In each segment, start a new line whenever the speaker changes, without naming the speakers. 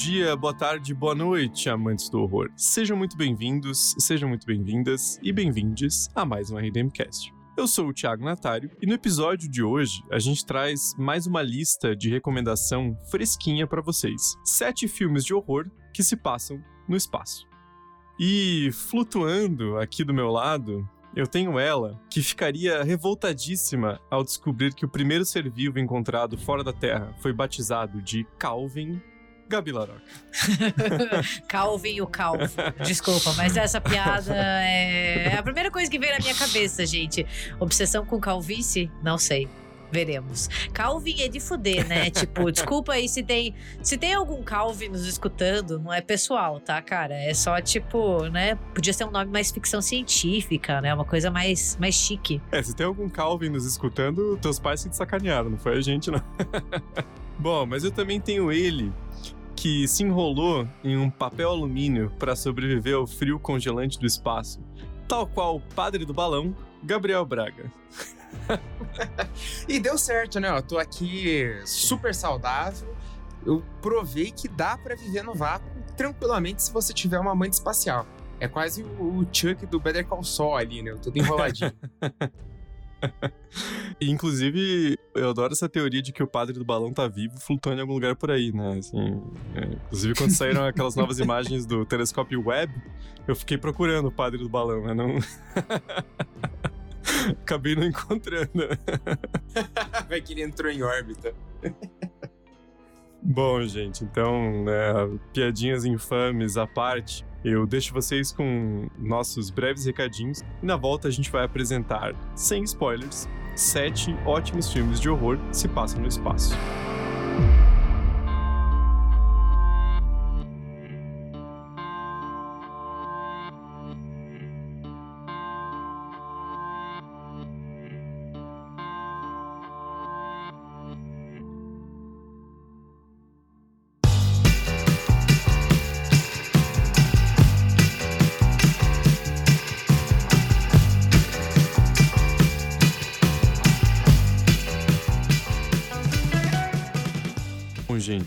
dia, boa tarde, boa noite, amantes do horror. Sejam muito bem-vindos, sejam muito bem-vindas e bem-vindes a mais um RDMcast. Eu sou o Thiago Natário e no episódio de hoje a gente traz mais uma lista de recomendação fresquinha para vocês. Sete filmes de horror que se passam no espaço. E flutuando aqui do meu lado, eu tenho ela, que ficaria revoltadíssima ao descobrir que o primeiro ser vivo encontrado fora da Terra foi batizado de Calvin Gabi Laroca.
Calvin o Calvo. Desculpa, mas essa piada é a primeira coisa que veio na minha cabeça, gente. Obsessão com calvície? Não sei. Veremos. Calvin é de fuder, né? tipo, desculpa aí se tem, se tem algum Calvin nos escutando, não é pessoal, tá, cara? É só tipo, né? Podia ser um nome mais ficção científica, né? Uma coisa mais, mais chique.
É, se tem algum Calvin nos escutando, teus pais se te sacanearam, não foi a gente, não. Bom, mas eu também tenho ele, que se enrolou em um papel alumínio para sobreviver ao frio congelante do espaço, tal qual o padre do balão, Gabriel Braga.
e deu certo, né? Eu tô aqui super saudável. Eu provei que dá para viver no vácuo tranquilamente se você tiver uma amante espacial. É quase o Chuck do Better Call Saul ali, né? Tudo enroladinho.
Inclusive, eu adoro essa teoria de que o padre do balão tá vivo flutuando em algum lugar por aí, né? Assim, é, inclusive, quando saíram aquelas novas imagens do telescópio Webb, eu fiquei procurando o padre do balão, né? Não... Acabei não encontrando.
Vai que ele entrou em órbita.
Bom, gente, então, né, piadinhas infames à parte, eu deixo vocês com nossos breves recadinhos e na volta a gente vai apresentar, sem spoilers, sete ótimos filmes de horror se passam no espaço.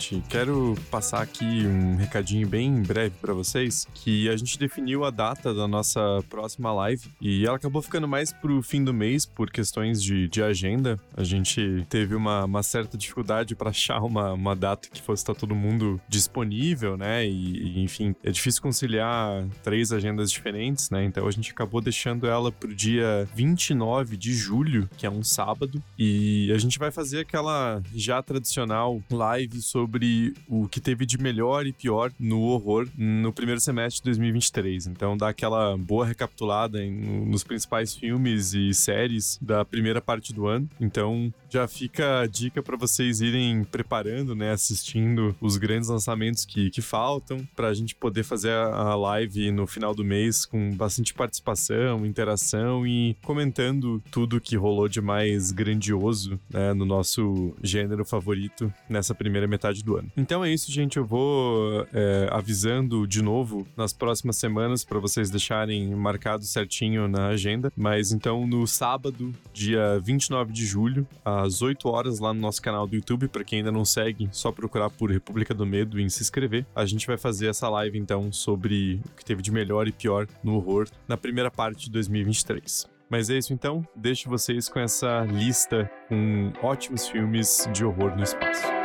Gente, quero passar aqui um recadinho bem breve para vocês, que a gente definiu a data da nossa próxima live e ela acabou ficando mais pro fim do mês por questões de, de agenda. A gente teve uma, uma certa dificuldade para achar uma, uma data que fosse estar todo mundo disponível, né? E, e, enfim, é difícil conciliar três agendas diferentes, né? Então a gente acabou deixando ela pro dia 29 de julho, que é um sábado, e a gente vai fazer aquela já tradicional live sobre o que teve de melhor e pior no horror no primeiro semestre de 2023. Então dá aquela boa recapitulada em, nos principais filmes e séries da primeira parte do ano. Então já fica a dica para vocês irem preparando, né, assistindo os grandes lançamentos que, que faltam para a gente poder fazer a live no final do mês com bastante participação, interação e comentando tudo que rolou de mais grandioso né, no nosso gênero favorito nessa primeira metade do ano. Então é isso, gente. Eu vou é, avisando de novo nas próximas semanas para vocês deixarem marcado certinho na agenda. Mas então no sábado, dia 29 de julho, às 8 horas, lá no nosso canal do YouTube, para quem ainda não segue, só procurar por República do Medo e se inscrever. A gente vai fazer essa live então sobre o que teve de melhor e pior no horror na primeira parte de 2023. Mas é isso então, deixo vocês com essa lista com ótimos filmes de horror no espaço.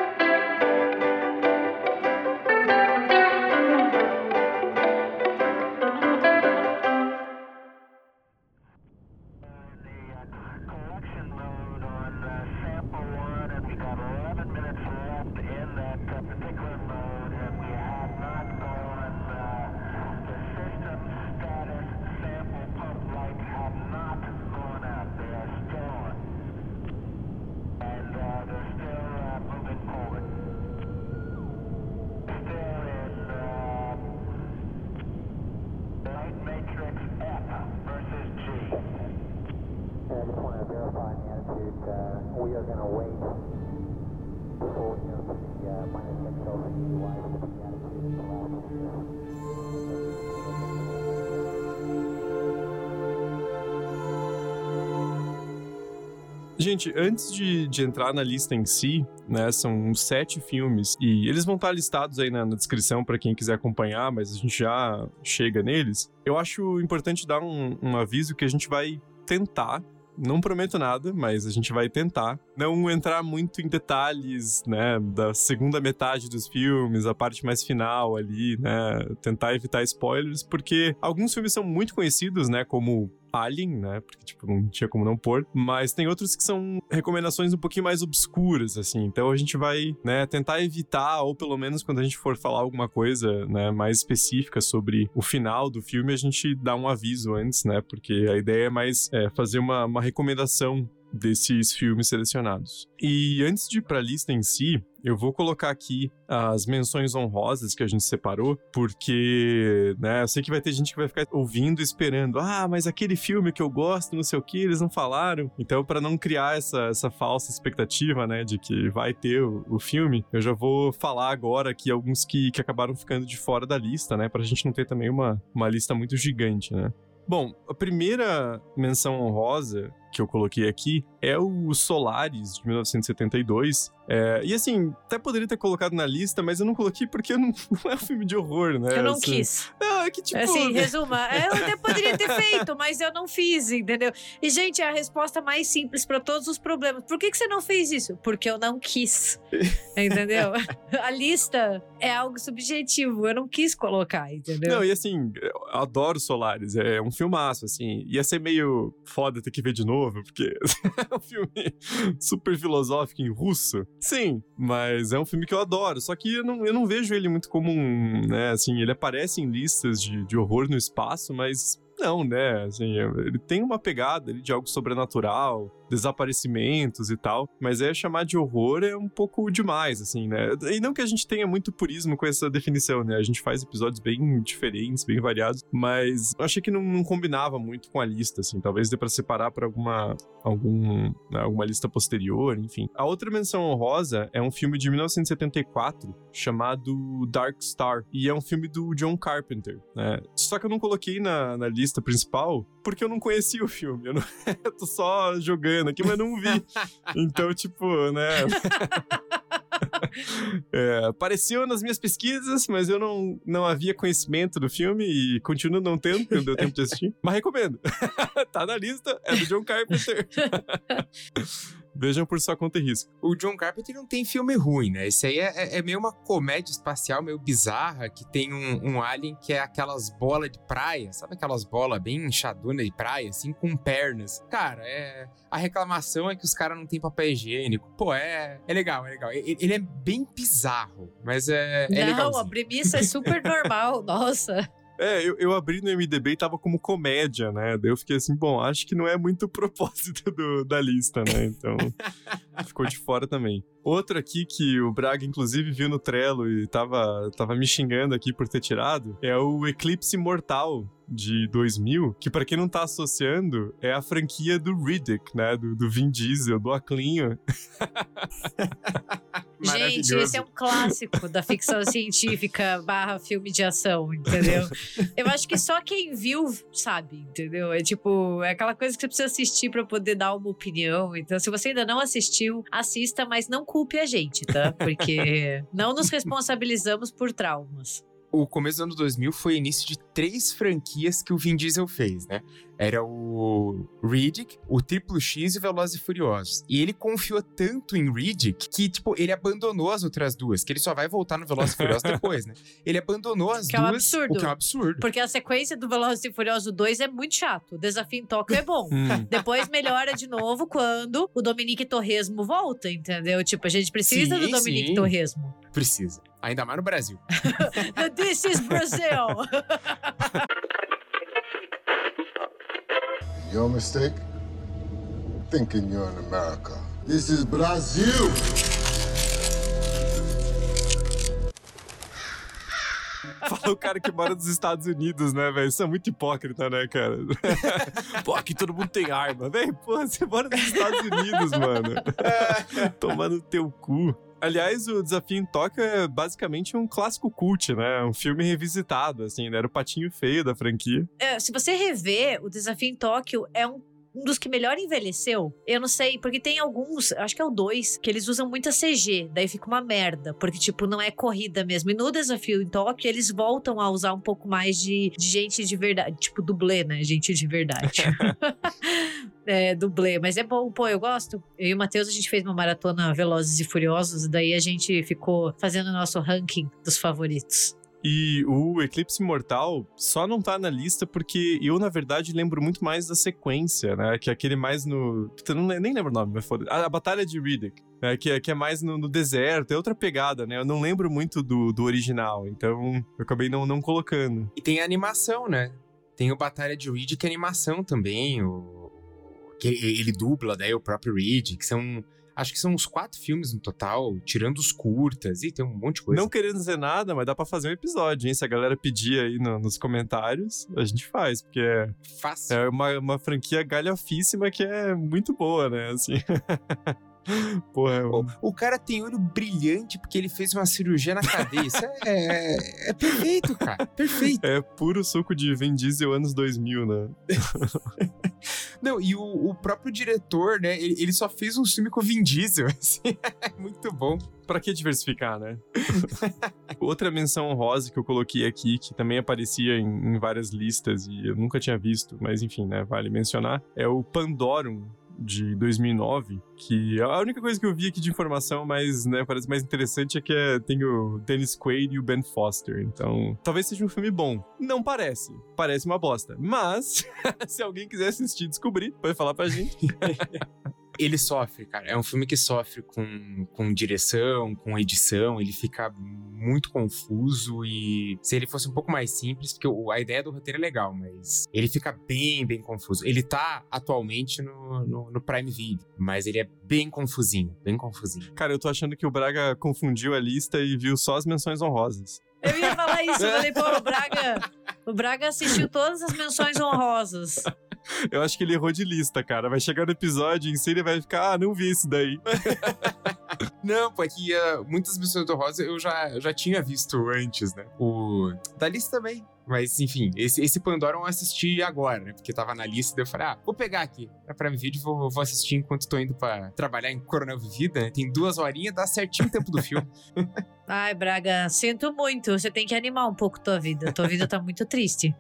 Gente, antes de, de entrar na lista em si, né, são sete filmes e eles vão estar listados aí na, na descrição para quem quiser acompanhar, mas a gente já chega neles. Eu acho importante dar um, um aviso que a gente vai tentar não prometo nada, mas a gente vai tentar não entrar muito em detalhes, né, da segunda metade dos filmes, a parte mais final ali, né, tentar evitar spoilers, porque alguns filmes são muito conhecidos, né, como Alien, né? Porque, tipo, não tinha como não pôr. Mas tem outros que são recomendações um pouquinho mais obscuras, assim. Então a gente vai, né, tentar evitar, ou pelo menos quando a gente for falar alguma coisa, né, mais específica sobre o final do filme, a gente dá um aviso antes, né? Porque a ideia é mais é, fazer uma, uma recomendação desses filmes selecionados. E antes de ir para a lista em si, eu vou colocar aqui as menções honrosas que a gente separou, porque, né, eu sei que vai ter gente que vai ficar ouvindo esperando, ah, mas aquele filme que eu gosto, não sei o que, eles não falaram. Então, para não criar essa, essa falsa expectativa, né, de que vai ter o, o, filme, eu já vou falar agora aqui alguns que, que acabaram ficando de fora da lista, né, pra gente não ter também uma, uma lista muito gigante, né. Bom, a primeira menção honrosa que eu coloquei aqui é o Solaris, de 1972. É, e assim, até poderia ter colocado na lista, mas eu não coloquei porque não, não é um filme de horror, né?
Eu não
assim,
quis.
É, é que tipo.
Assim, resuma. Eu até poderia ter feito, mas eu não fiz, entendeu? E, gente, é a resposta mais simples para todos os problemas. Por que, que você não fez isso? Porque eu não quis. entendeu? a lista é algo subjetivo. Eu não quis colocar, entendeu?
Não, e assim, eu adoro Solaris. É um filmaço, assim. Ia ser meio foda ter que ver de novo, porque é um filme super filosófico em russo. Sim, mas é um filme que eu adoro. Só que eu não, eu não vejo ele muito como um, né, assim, ele aparece em listas de, de horror no espaço, mas não, né? Assim, ele tem uma pegada de algo sobrenatural, desaparecimentos e tal, mas é chamar de horror é um pouco demais, assim, né? E não que a gente tenha muito purismo com essa definição, né? A gente faz episódios bem diferentes, bem variados, mas eu achei que não, não combinava muito com a lista, assim. Talvez dê pra separar pra alguma, algum, né, alguma lista posterior, enfim. A outra menção honrosa é um filme de 1974 chamado Dark Star, e é um filme do John Carpenter, né? Só que eu não coloquei na, na lista principal porque eu não conhecia o filme. Eu, não... eu tô só jogando aqui, mas não vi. Então, tipo, né. é, apareceu nas minhas pesquisas, mas eu não, não havia conhecimento do filme e continuo não tendo, porque não deu tempo de assistir. Mas recomendo. tá na lista, é do John Carpenter. Vejam por sua conta e risco.
O John Carpenter não tem filme ruim, né? Esse aí é, é, é meio uma comédia espacial meio bizarra, que tem um, um alien que é aquelas bolas de praia, sabe aquelas bolas bem inchadona de praia, assim, com pernas. Cara, é... a reclamação é que os caras não têm papel higiênico. Pô, é, é legal, é legal. Ele é bem bizarro, mas é, é
Não, a premissa é super normal, nossa.
É, eu, eu abri no MDB e tava como comédia, né? Daí eu fiquei assim, bom, acho que não é muito o propósito do, da lista, né? Então, ficou de fora também. Outro aqui que o Braga, inclusive, viu no Trello e tava, tava me xingando aqui por ter tirado, é o Eclipse Mortal, de 2000, que para quem não tá associando, é a franquia do Riddick, né? Do, do Vin Diesel, do Aclinho.
Gente, esse é um clássico da ficção científica barra filme de ação, entendeu? Eu acho que só quem viu sabe, entendeu? É tipo, é aquela coisa que você precisa assistir para poder dar uma opinião. Então, se você ainda não assistiu, assista, mas não culpe a gente, tá? Porque não nos responsabilizamos por traumas
o começo do ano 2000 foi início de três franquias que o Vin Diesel fez, né? Era o Riddick, o Triplo X e o Velozes e Furiosos. E ele confiou tanto em Riddick que, tipo, ele abandonou as outras duas, que ele só vai voltar no Velozes e Furiosos depois, né? Ele abandonou as
que
duas,
é um absurdo.
o que é um absurdo.
Porque a sequência do Velozes e Furiosos 2 é muito chato. O desafio em Tóquio é bom. Hum. depois melhora de novo quando o Dominique Torresmo volta, entendeu? Tipo, a gente precisa sim, do Dominique sim. Torresmo.
Precisa. Ainda mais no Brasil.
This is Brazil!
Your mistake? Thinking you're in America. This is Brazil!
Fala o cara que mora nos Estados Unidos, né, velho? Isso é muito hipócrita, né, cara? Pô, aqui todo mundo tem arma, velho. Pô, você mora nos Estados Unidos, mano. Tomando teu cu. Aliás, o Desafio em Tóquio é basicamente um clássico cult, né? Um filme revisitado, assim, né? Era o patinho feio da franquia.
É, se você rever, o Desafio em Tóquio é um um dos que melhor envelheceu. Eu não sei, porque tem alguns, acho que é o 2, que eles usam muita CG, daí fica uma merda, porque, tipo, não é corrida mesmo. E no desafio em Tóquio, eles voltam a usar um pouco mais de, de gente de verdade, tipo, dublê, né? Gente de verdade. é, dublê, mas é bom, pô, eu gosto. Eu e o Matheus, a gente fez uma maratona Velozes e Furiosos, daí a gente ficou fazendo o nosso ranking dos favoritos.
E o Eclipse Mortal só não tá na lista porque eu, na verdade, lembro muito mais da sequência, né? Que é aquele mais no. Não, nem lembro o nome, mas foda a, a Batalha de Riddick. Né, que, é, que é mais no, no, deserto, é outra pegada, né? Eu não lembro muito do, do original, então eu acabei não, não colocando.
E tem a animação, né? Tem o Batalha de Riddick é animação também, o, que ele dubla, daí o próprio Riddick, que são Acho que são uns quatro filmes no total, tirando os curtas, e tem um monte de coisa.
Não querendo dizer nada, mas dá pra fazer um episódio, hein? Se a galera pedir aí no, nos comentários, a gente faz, porque é,
Fácil.
é uma, uma franquia galhofíssima que é muito boa, né? Assim. Porra, é
o, o, cara tem olho brilhante porque ele fez uma cirurgia na. Isso é, é, é, perfeito, cara. Perfeito.
É puro suco de Vin Diesel anos 2000, né?
Não, e o, o, próprio diretor, né? Ele, ele, só fez um filme com o Vin Diesel. Assim, é muito bom.
Pra que diversificar, né? Outra menção honrosa que eu coloquei aqui, que também aparecia em, em várias listas e eu nunca tinha visto, mas enfim, né? Vale mencionar, é o Pandorum, de 2009, que a única coisa que eu vi aqui de informação mais, né, parece mais interessante é que é, tem o Dennis Quaid e o Ben Foster. Então, talvez seja um filme bom. Não parece. Parece uma bosta. Mas, se alguém quiser assistir e descobrir, pode falar pra gente.
ele sofre, cara. É um filme que sofre com, com direção, com edição, ele fica muito confuso e se ele fosse um pouco mais simples, porque a ideia do roteiro é legal, mas ele fica bem, bem confuso. Ele tá atualmente no, no, no Prime Video, mas ele é bem confusinho, bem confusinho.
Cara, eu tô achando que o Braga confundiu a lista e viu só as menções honrosas.
Eu ia falar isso, eu falei, pô, o Braga, o Braga assistiu todas as menções honrosas.
Eu acho que ele errou de lista, cara. Vai chegar no episódio em si ele vai ficar, ah, não vi isso daí.
não, pô, é uh, muitas missões do Rosa eu já, já tinha visto antes, né? O. Da lista também. Mas, enfim, esse, esse Pandora eu assisti agora, né? Porque tava na lista, daí eu falei, ah, vou pegar aqui pra Prime Video, vou, vou assistir enquanto tô indo pra trabalhar em Coronel Vivida, né? Tem duas horinhas, dá certinho o tempo do filme.
Ai, Braga, sinto muito. Você tem que animar um pouco tua vida. Tua vida tá muito triste.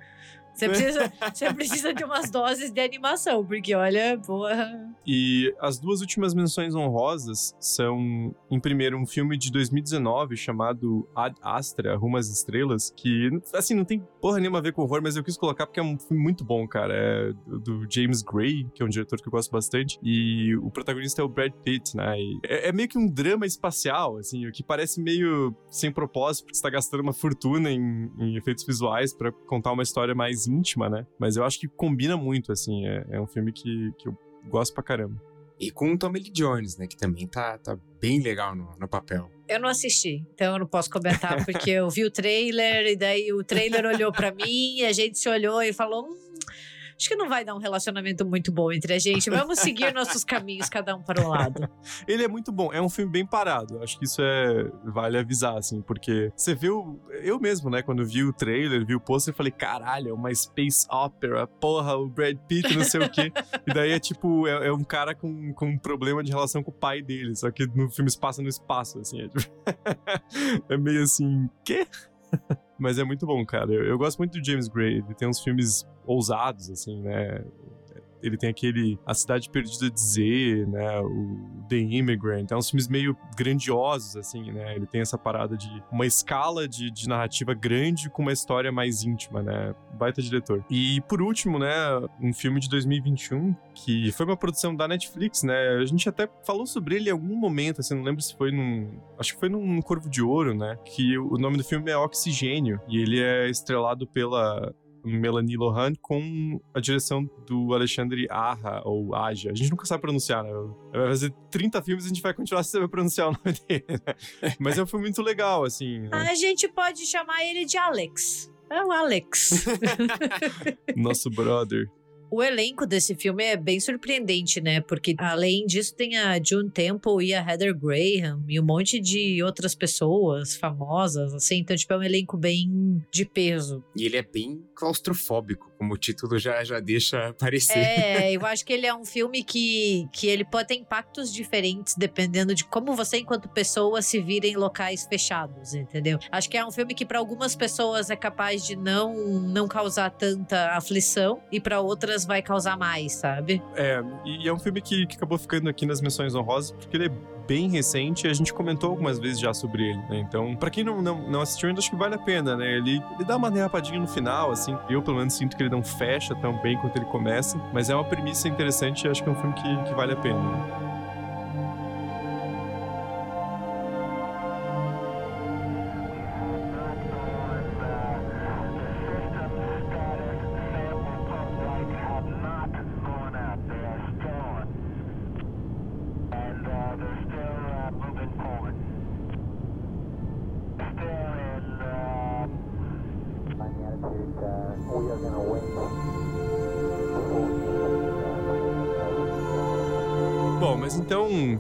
Você precisa, você precisa de umas doses de animação, porque olha, porra.
E as duas últimas menções honrosas são, em primeiro, um filme de 2019 chamado Ad Astra, Rumo às Estrelas, que, assim, não tem porra nenhuma a ver com horror, mas eu quis colocar porque é um filme muito bom, cara. É do James Gray, que é um diretor que eu gosto bastante, e o protagonista é o Brad Pitt, né? É, é, meio que um drama espacial, assim, o que parece meio sem propósito, porque você tá gastando uma fortuna em, em efeitos visuais para contar uma história mais íntima, né? Mas eu acho que combina muito, assim. É, é um filme que, que eu gosto pra caramba.
E com o Tommy Lee Jones, né? Que também tá, tá bem legal no, no papel.
Eu não assisti, então eu não posso comentar, porque eu vi o trailer, e daí o trailer olhou para mim, a gente se olhou e falou. Hum, acho que não vai dar um relacionamento muito bom entre a gente. Vamos seguir nossos caminhos, cada um para o lado.
Ele é muito bom, é um filme bem parado. Acho que isso é. Vale avisar, assim, porque você viu. Eu mesmo, né, quando vi o trailer, vi o pôster, falei, caralho, é uma space opera, porra, o Brad Pitt, não sei o quê. E daí é tipo, é, é, um cara com, com um problema de relação com o pai dele, só que no filme se passa no espaço, assim. É, tipo... é meio assim, quê? Mas é muito bom, cara. Eu, eu, gosto muito do James Gray. Ele tem uns filmes ousados, assim, né? Ele tem aquele A Cidade Perdida de Z, né? O The Immigrant. É uns filmes meio grandiosos, assim, né? Ele tem essa parada de uma escala de, de narrativa grande com uma história mais íntima, né? Baita diretor. E por último, né? Um filme de 2021 que foi uma produção da Netflix, né? A gente até falou sobre ele em algum momento, assim, não lembro se foi num. Acho que foi num Corvo de Ouro, né? Que o nome do filme é Oxigênio. E ele é estrelado pela Melanie Lohan com a direção do Alexandre Aja, ou Aja. A gente nunca sabe pronunciar, né? Vai fazer 30 filmes e a gente vai continuar sem saber pronunciar o nome dele, né? Mas é um filme muito legal, assim. Né?
A gente pode chamar ele de Alex. É o Alex.
Nosso brother.
O elenco desse filme é bem surpreendente, né? Porque além disso tem a June Temple e a Heather Graham e um monte de outras pessoas famosas, assim. Então, tipo, é um elenco bem de peso.
E ele é bem claustrofóbico, como o título já, já deixa parecer.
É, eu acho que ele é um filme que, que ele pode ter impactos diferentes dependendo de como você, enquanto pessoa, se vira em locais fechados, entendeu? Acho que é um filme que para algumas pessoas é capaz de não, não causar tanta aflição e para outras vai causar mais, sabe?
É, e é um filme que, que acabou ficando aqui nas menções honrosas porque ele é bem recente e a gente comentou algumas vezes já sobre ele, né? Então, para quem não, não, não assistiu ainda, acho que vale a pena, né? Ele, ele dá uma derrapadinha no final, assim. Eu, pelo menos, sinto que ele não fecha tão bem quanto ele começa, mas é uma premissa interessante e acho que é um filme que, que vale a pena. Né?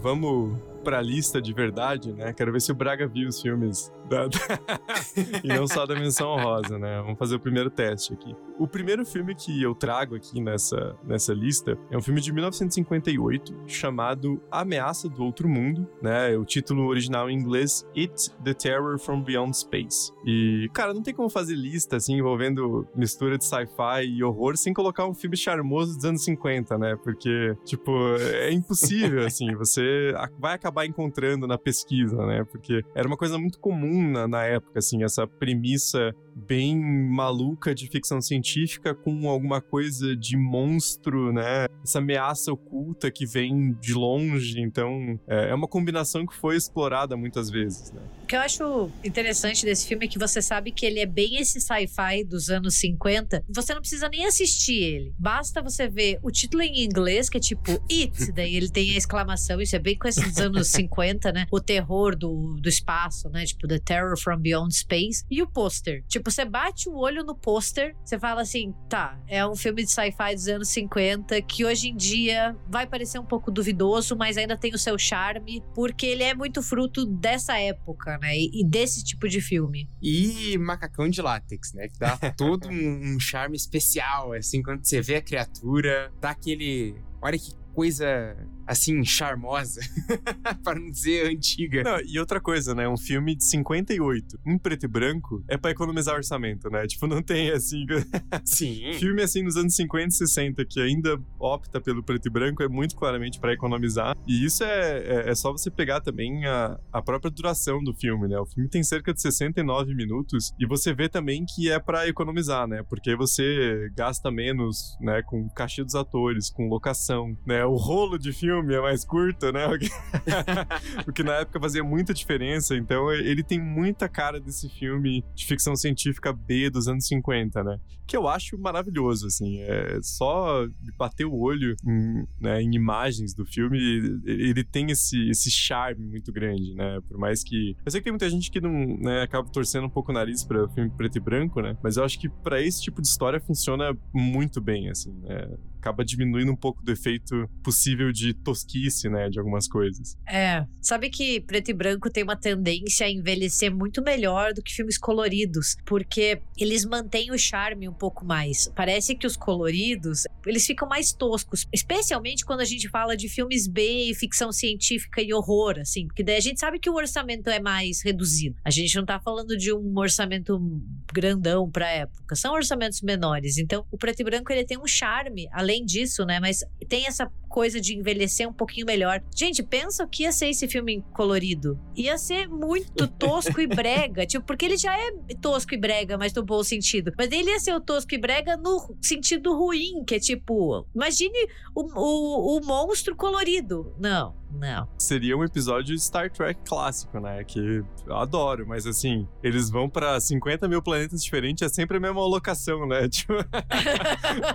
Vamos pra lista de verdade, né? Quero ver se o Braga viu os filmes da... e não só da menção honrosa, né? Vamos fazer o primeiro teste aqui. O primeiro filme que eu trago aqui nessa, nessa lista é um filme de 1958 chamado Ameaça do Outro Mundo, né? O título original em inglês It, The Terror from Beyond Space. E, cara, não tem como fazer lista, assim, envolvendo mistura de sci-fi e horror sem colocar um filme charmoso dos anos 50, né? Porque, tipo, é impossível, assim, você vai acabar encontrando na pesquisa, né? Porque era uma coisa muito comum na, na época, assim, essa premissa bem maluca de ficção científica com alguma coisa de monstro, né? Essa ameaça oculta que vem de longe. Então, é, é uma combinação que foi explorada muitas vezes, né?
O que eu acho interessante desse filme é que você sabe que ele é bem esse sci-fi dos anos 50. Você não precisa nem assistir ele. Basta você ver o título em inglês, que é tipo It, daí ele tem a exclamação. Isso é bem com esses anos 50, né? O terror do, do espaço, né? Tipo, The Terror from Beyond Space. E o pôster. Tipo, você bate o olho no pôster, você fala assim, tá, é um filme de sci-fi dos anos 50 que hoje em dia vai parecer um pouco duvidoso, mas ainda tem o seu charme, porque ele é muito fruto dessa época, né? E, e desse tipo de filme.
E macacão de látex, né? Que dá todo um, um charme especial, assim, quando você vê a criatura, dá aquele. Olha que coisa assim, charmosa, para não dizer antiga.
Não, e outra coisa, né? Um filme de 58, em preto e branco, é para economizar orçamento, né? Tipo, não tem assim.
Sim.
filme assim nos anos 50 e 60 que ainda opta pelo preto e branco é muito claramente para economizar. E isso é, é, é, só você pegar também a, a própria duração do filme, né? O filme tem cerca de 69 minutos e você vê também que é para economizar, né? Porque você gasta menos, né? Com cachê dos atores, com locação, né? O rolo de filme filme é mais curto, né? o que na época fazia muita diferença. Então ele tem muita cara desse filme de ficção científica B dos anos 50, né? Que eu acho maravilhoso, assim. É só bater o olho em, né, em imagens do filme, ele tem esse, esse charme muito grande, né? Por mais que. Eu sei que tem muita gente que não né, acaba torcendo um pouco o nariz para filme preto e branco, né? Mas eu acho que para esse tipo de história funciona muito bem, assim, né? Acaba diminuindo um pouco do efeito possível de tosquice, né, de algumas coisas.
É, sabe que preto e branco tem uma tendência a envelhecer muito melhor do que filmes coloridos, porque eles mantêm o charme um pouco mais. Parece que os coloridos, eles ficam mais toscos, especialmente quando a gente fala de filmes B, ficção científica e horror, assim, porque daí a gente sabe que o orçamento é mais reduzido. A gente não tá falando de um orçamento grandão pra época, são orçamentos menores. Então, o preto e branco ele tem um charme, além disso, né? Mas tem essa coisa de envelhecer um pouquinho melhor. Gente, pensa o que ia ser esse filme colorido. Ia ser muito tosco e brega. Tipo, porque ele já é tosco e brega, mas no bom sentido. Mas ele ia ser o tosco e brega no sentido ruim, que é tipo, imagine o, o, o monstro colorido. Não. Não.
Seria um episódio de Star Trek clássico, né? Que eu adoro, mas assim, eles vão para 50 mil planetas diferentes, é sempre a mesma locação, né? Tipo,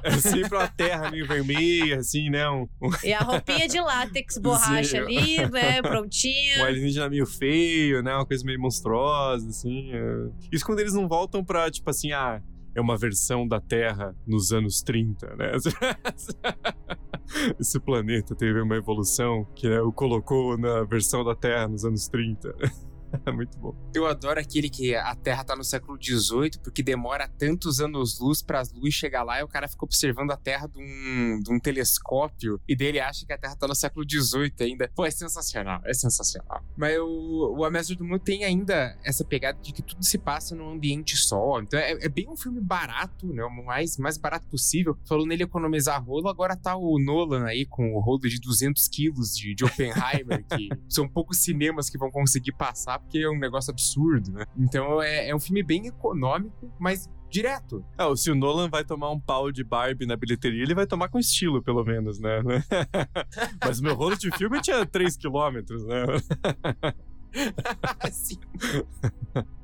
é sempre uma terra meio vermelha, assim, né? Um, um...
E a roupinha de látex, borracha Sim. ali, né? Prontinha.
Um alienígena meio feio, né? Uma coisa meio monstruosa, assim. É... Isso quando eles não voltam pra, tipo assim, ah é uma versão da Terra nos anos 30, né? Esse planeta teve uma evolução que né, o colocou na versão da Terra nos anos 30. É muito bom.
Eu adoro aquele que a Terra tá no século XVIII, porque demora tantos anos-luz para as luzes chegar lá e o cara fica observando a Terra de um, de um telescópio e dele acha que a Terra tá no século XVIII ainda. Pô, é sensacional, é sensacional. Mas o, o A do Mundo tem ainda essa pegada de que tudo se passa num ambiente só. Então é, é bem um filme barato, né? O mais, mais barato possível. Falou nele economizar rolo, agora tá o Nolan aí com o rolo de 200 quilos de, de Oppenheimer, que são poucos cinemas que vão conseguir passar porque é um negócio absurdo, né? Então é, é um filme bem econômico, mas direto.
É, se o Nolan vai tomar um pau de Barbie na bilheteria, ele vai tomar com estilo, pelo menos, né? Mas o meu rolo de filme tinha 3 quilômetros, né?
Sim.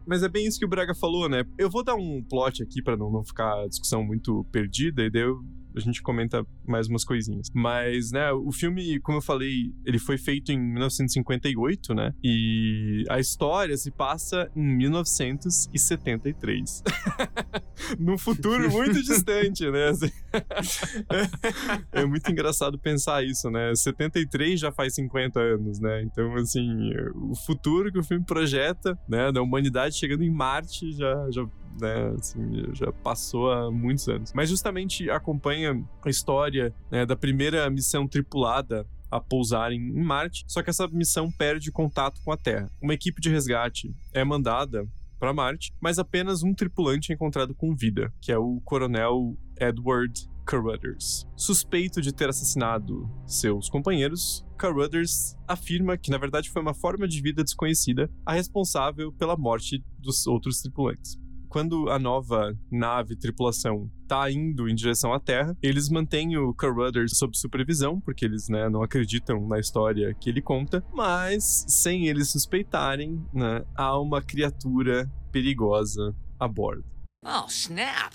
Mas é bem isso que o Braga falou, né? Eu vou dar um plot aqui para não, não ficar a discussão muito perdida, e daí eu a gente comenta mais umas coisinhas. Mas, né, o filme, como eu falei, ele foi feito em 1958, né? E a história se passa em 1973. Num futuro muito distante, né? é muito engraçado pensar isso, né? 73 já faz 50 anos, né? Então, assim, o futuro que o filme projeta, né, da humanidade chegando em Marte já, já né? Assim, já passou há muitos anos. Mas justamente acompanha a história né, da primeira missão tripulada a pousar em Marte, só que essa missão perde contato com a Terra. Uma equipe de resgate é mandada para Marte, mas apenas um tripulante é encontrado com vida, que é o coronel Edward Carruthers. Suspeito de ter assassinado seus companheiros, Carruthers afirma que na verdade foi uma forma de vida desconhecida a responsável pela morte dos outros tripulantes quando a nova nave tripulação tá indo em direção à Terra, eles mantêm o Carruthers sob supervisão, porque eles né, não acreditam na história que ele conta, mas sem eles suspeitarem, né, há uma criatura perigosa a bordo.
Oh, snap!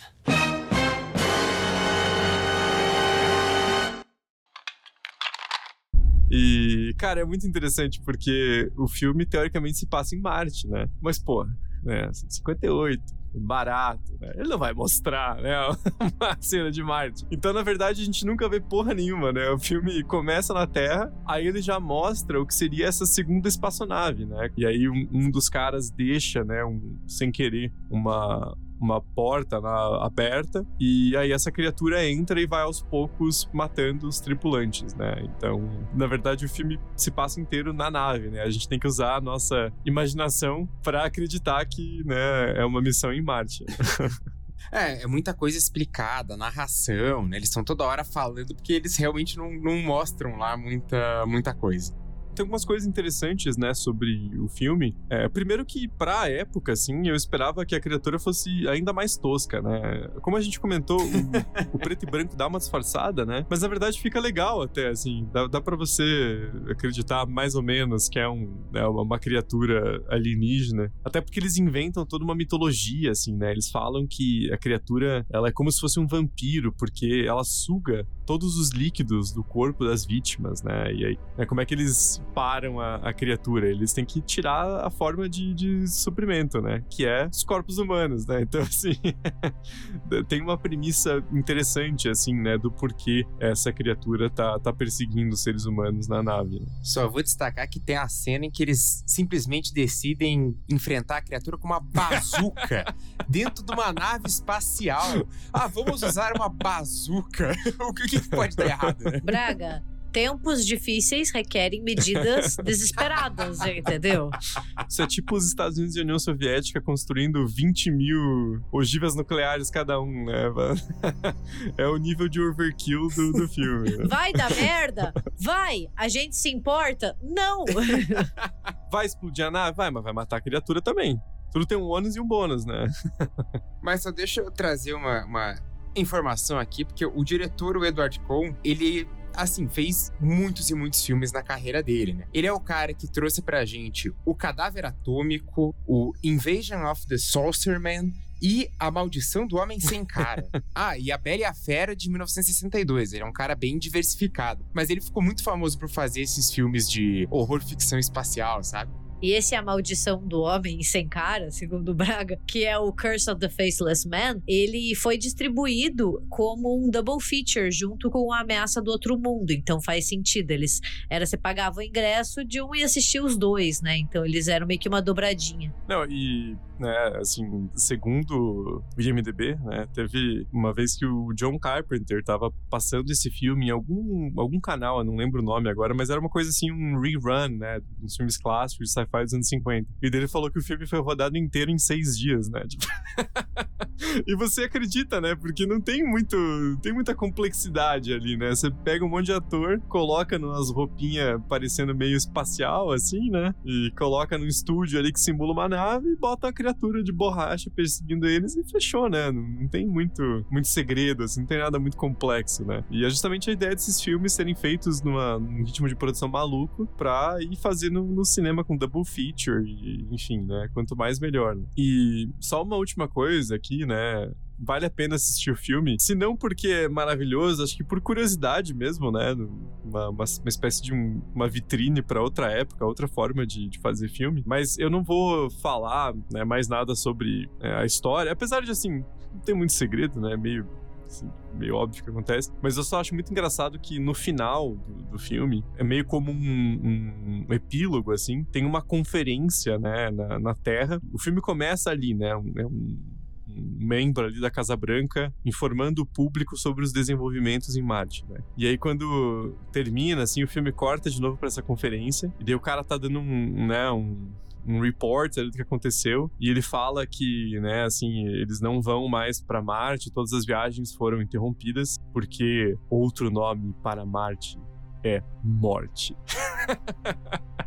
E, cara, é muito interessante porque o filme teoricamente se passa em Marte, né? Mas, pô, né, 58 barato, né? Ele não vai mostrar, né? Uma cena de Marte. Então, na verdade, a gente nunca vê porra nenhuma, né? O filme começa na Terra, aí ele já mostra o que seria essa segunda espaçonave, né? E aí um, um dos caras deixa, né, um, sem querer, uma, uma porta na, aberta e aí essa criatura entra e vai aos poucos matando os tripulantes, né? Então, na verdade, o filme se passa inteiro na nave, né? A gente tem que usar a nossa imaginação para acreditar que, né, é uma missão em Marte.
É, é muita coisa explicada, narração, né? Eles estão toda hora falando porque eles realmente não, não mostram lá muita, muita coisa
tem algumas coisas interessantes, né, sobre o filme. É, primeiro que, pra época, assim, eu esperava que a criatura fosse ainda mais tosca, né? Como a gente comentou, o, o preto e branco dá uma disfarçada, né? Mas na verdade fica legal até, assim. Dá, dá pra você acreditar mais ou menos que é um, né, uma criatura alienígena. Até porque eles inventam toda uma mitologia, assim, né? Eles falam que a criatura, ela é como se fosse um vampiro, porque ela suga todos os líquidos do corpo das vítimas, né? E aí, né, como é que eles param a, a criatura? Eles têm que tirar a forma de, de suprimento, né? Que é os corpos humanos, né? Então, assim, tem uma premissa interessante, assim, né? Do porquê essa criatura tá, tá perseguindo os seres humanos na nave. Né?
Só vou destacar que tem a cena em que eles simplesmente decidem enfrentar a criatura com uma bazuca dentro de uma nave espacial. Ah, vamos usar uma bazuca. o que que pode dar errado, né?
Braga, tempos difíceis requerem medidas desesperadas, entendeu?
Isso é tipo os Estados Unidos e a União Soviética construindo 20 mil ogivas nucleares cada um, né? É o nível de overkill do, do filme. Né?
Vai dar merda? Vai! A gente se importa? Não!
Vai explodir a nave? Vai, mas vai matar a criatura também. Tudo tem um ônus e um bônus, né?
Mas só deixa eu trazer uma, uma informação aqui, porque o diretor, o Edward Cohn, ele assim, fez muitos e muitos filmes na carreira dele, né? Ele é o cara que trouxe pra gente o Cadáver Atômico, o Invasion of the Saucerman e A Maldição do Homem Sem Cara. ah, e A Bela e a Fera de 1962. Ele é um cara bem diversificado. Mas ele ficou muito famoso por fazer esses filmes de horror ficção espacial, sabe?
E esse é a maldição do homem sem cara, segundo Braga, que é o Curse of the Faceless Man, ele foi distribuído como um double feature junto com a ameaça do outro mundo. Então faz sentido. Eles era você pagava o ingresso de um e assistia os dois, né? Então eles eram meio que uma dobradinha.
Não, e né, assim, segundo o IMDb, né, teve uma vez que o John Carpenter tava passando esse filme em algum, algum canal, eu não lembro o nome agora, mas era uma coisa assim, um rerun, né, dos filmes clássicos de sci-fi dos anos 50. E dele falou que o filme foi rodado inteiro em seis dias, né, tipo... e você acredita, né, porque não tem muito, tem muita complexidade ali, né, você pega um monte de ator, coloca nas roupinhas parecendo meio espacial, assim, né, e coloca num estúdio ali que simula uma nave e bota a criatura de borracha perseguindo eles e fechou, né? Não, não, tem muito, muito segredo, assim, não tem nada muito complexo, né? E é justamente a ideia desses filmes serem feitos numa, num ritmo de produção maluco pra ir fazendo no cinema com double feature, e, enfim, né? Quanto mais melhor. Né? E só uma última coisa aqui, né? Vale a pena assistir o filme. Se não porque é maravilhoso, acho que por curiosidade mesmo, né? Uma, uma, uma espécie de um, uma vitrine para outra época, outra forma de, de, fazer filme. Mas eu não vou falar né, mais nada sobre é, a história, apesar de, assim, não tem muito segredo, né? Meio Assim, meio óbvio que acontece. Mas eu só acho muito engraçado que no final do, do filme, é meio como um, um, epílogo, assim, tem uma conferência, né, na, na Terra. O filme começa ali, né, é um membro ali da Casa Branca informando o público sobre os desenvolvimentos em Marte, né? E aí quando termina, assim, o filme corta de novo para essa conferência, e daí o cara tá dando um, né, um um report do que aconteceu e ele fala que, né, assim, eles não vão mais para Marte, todas as viagens foram interrompidas porque outro nome para Marte é morte.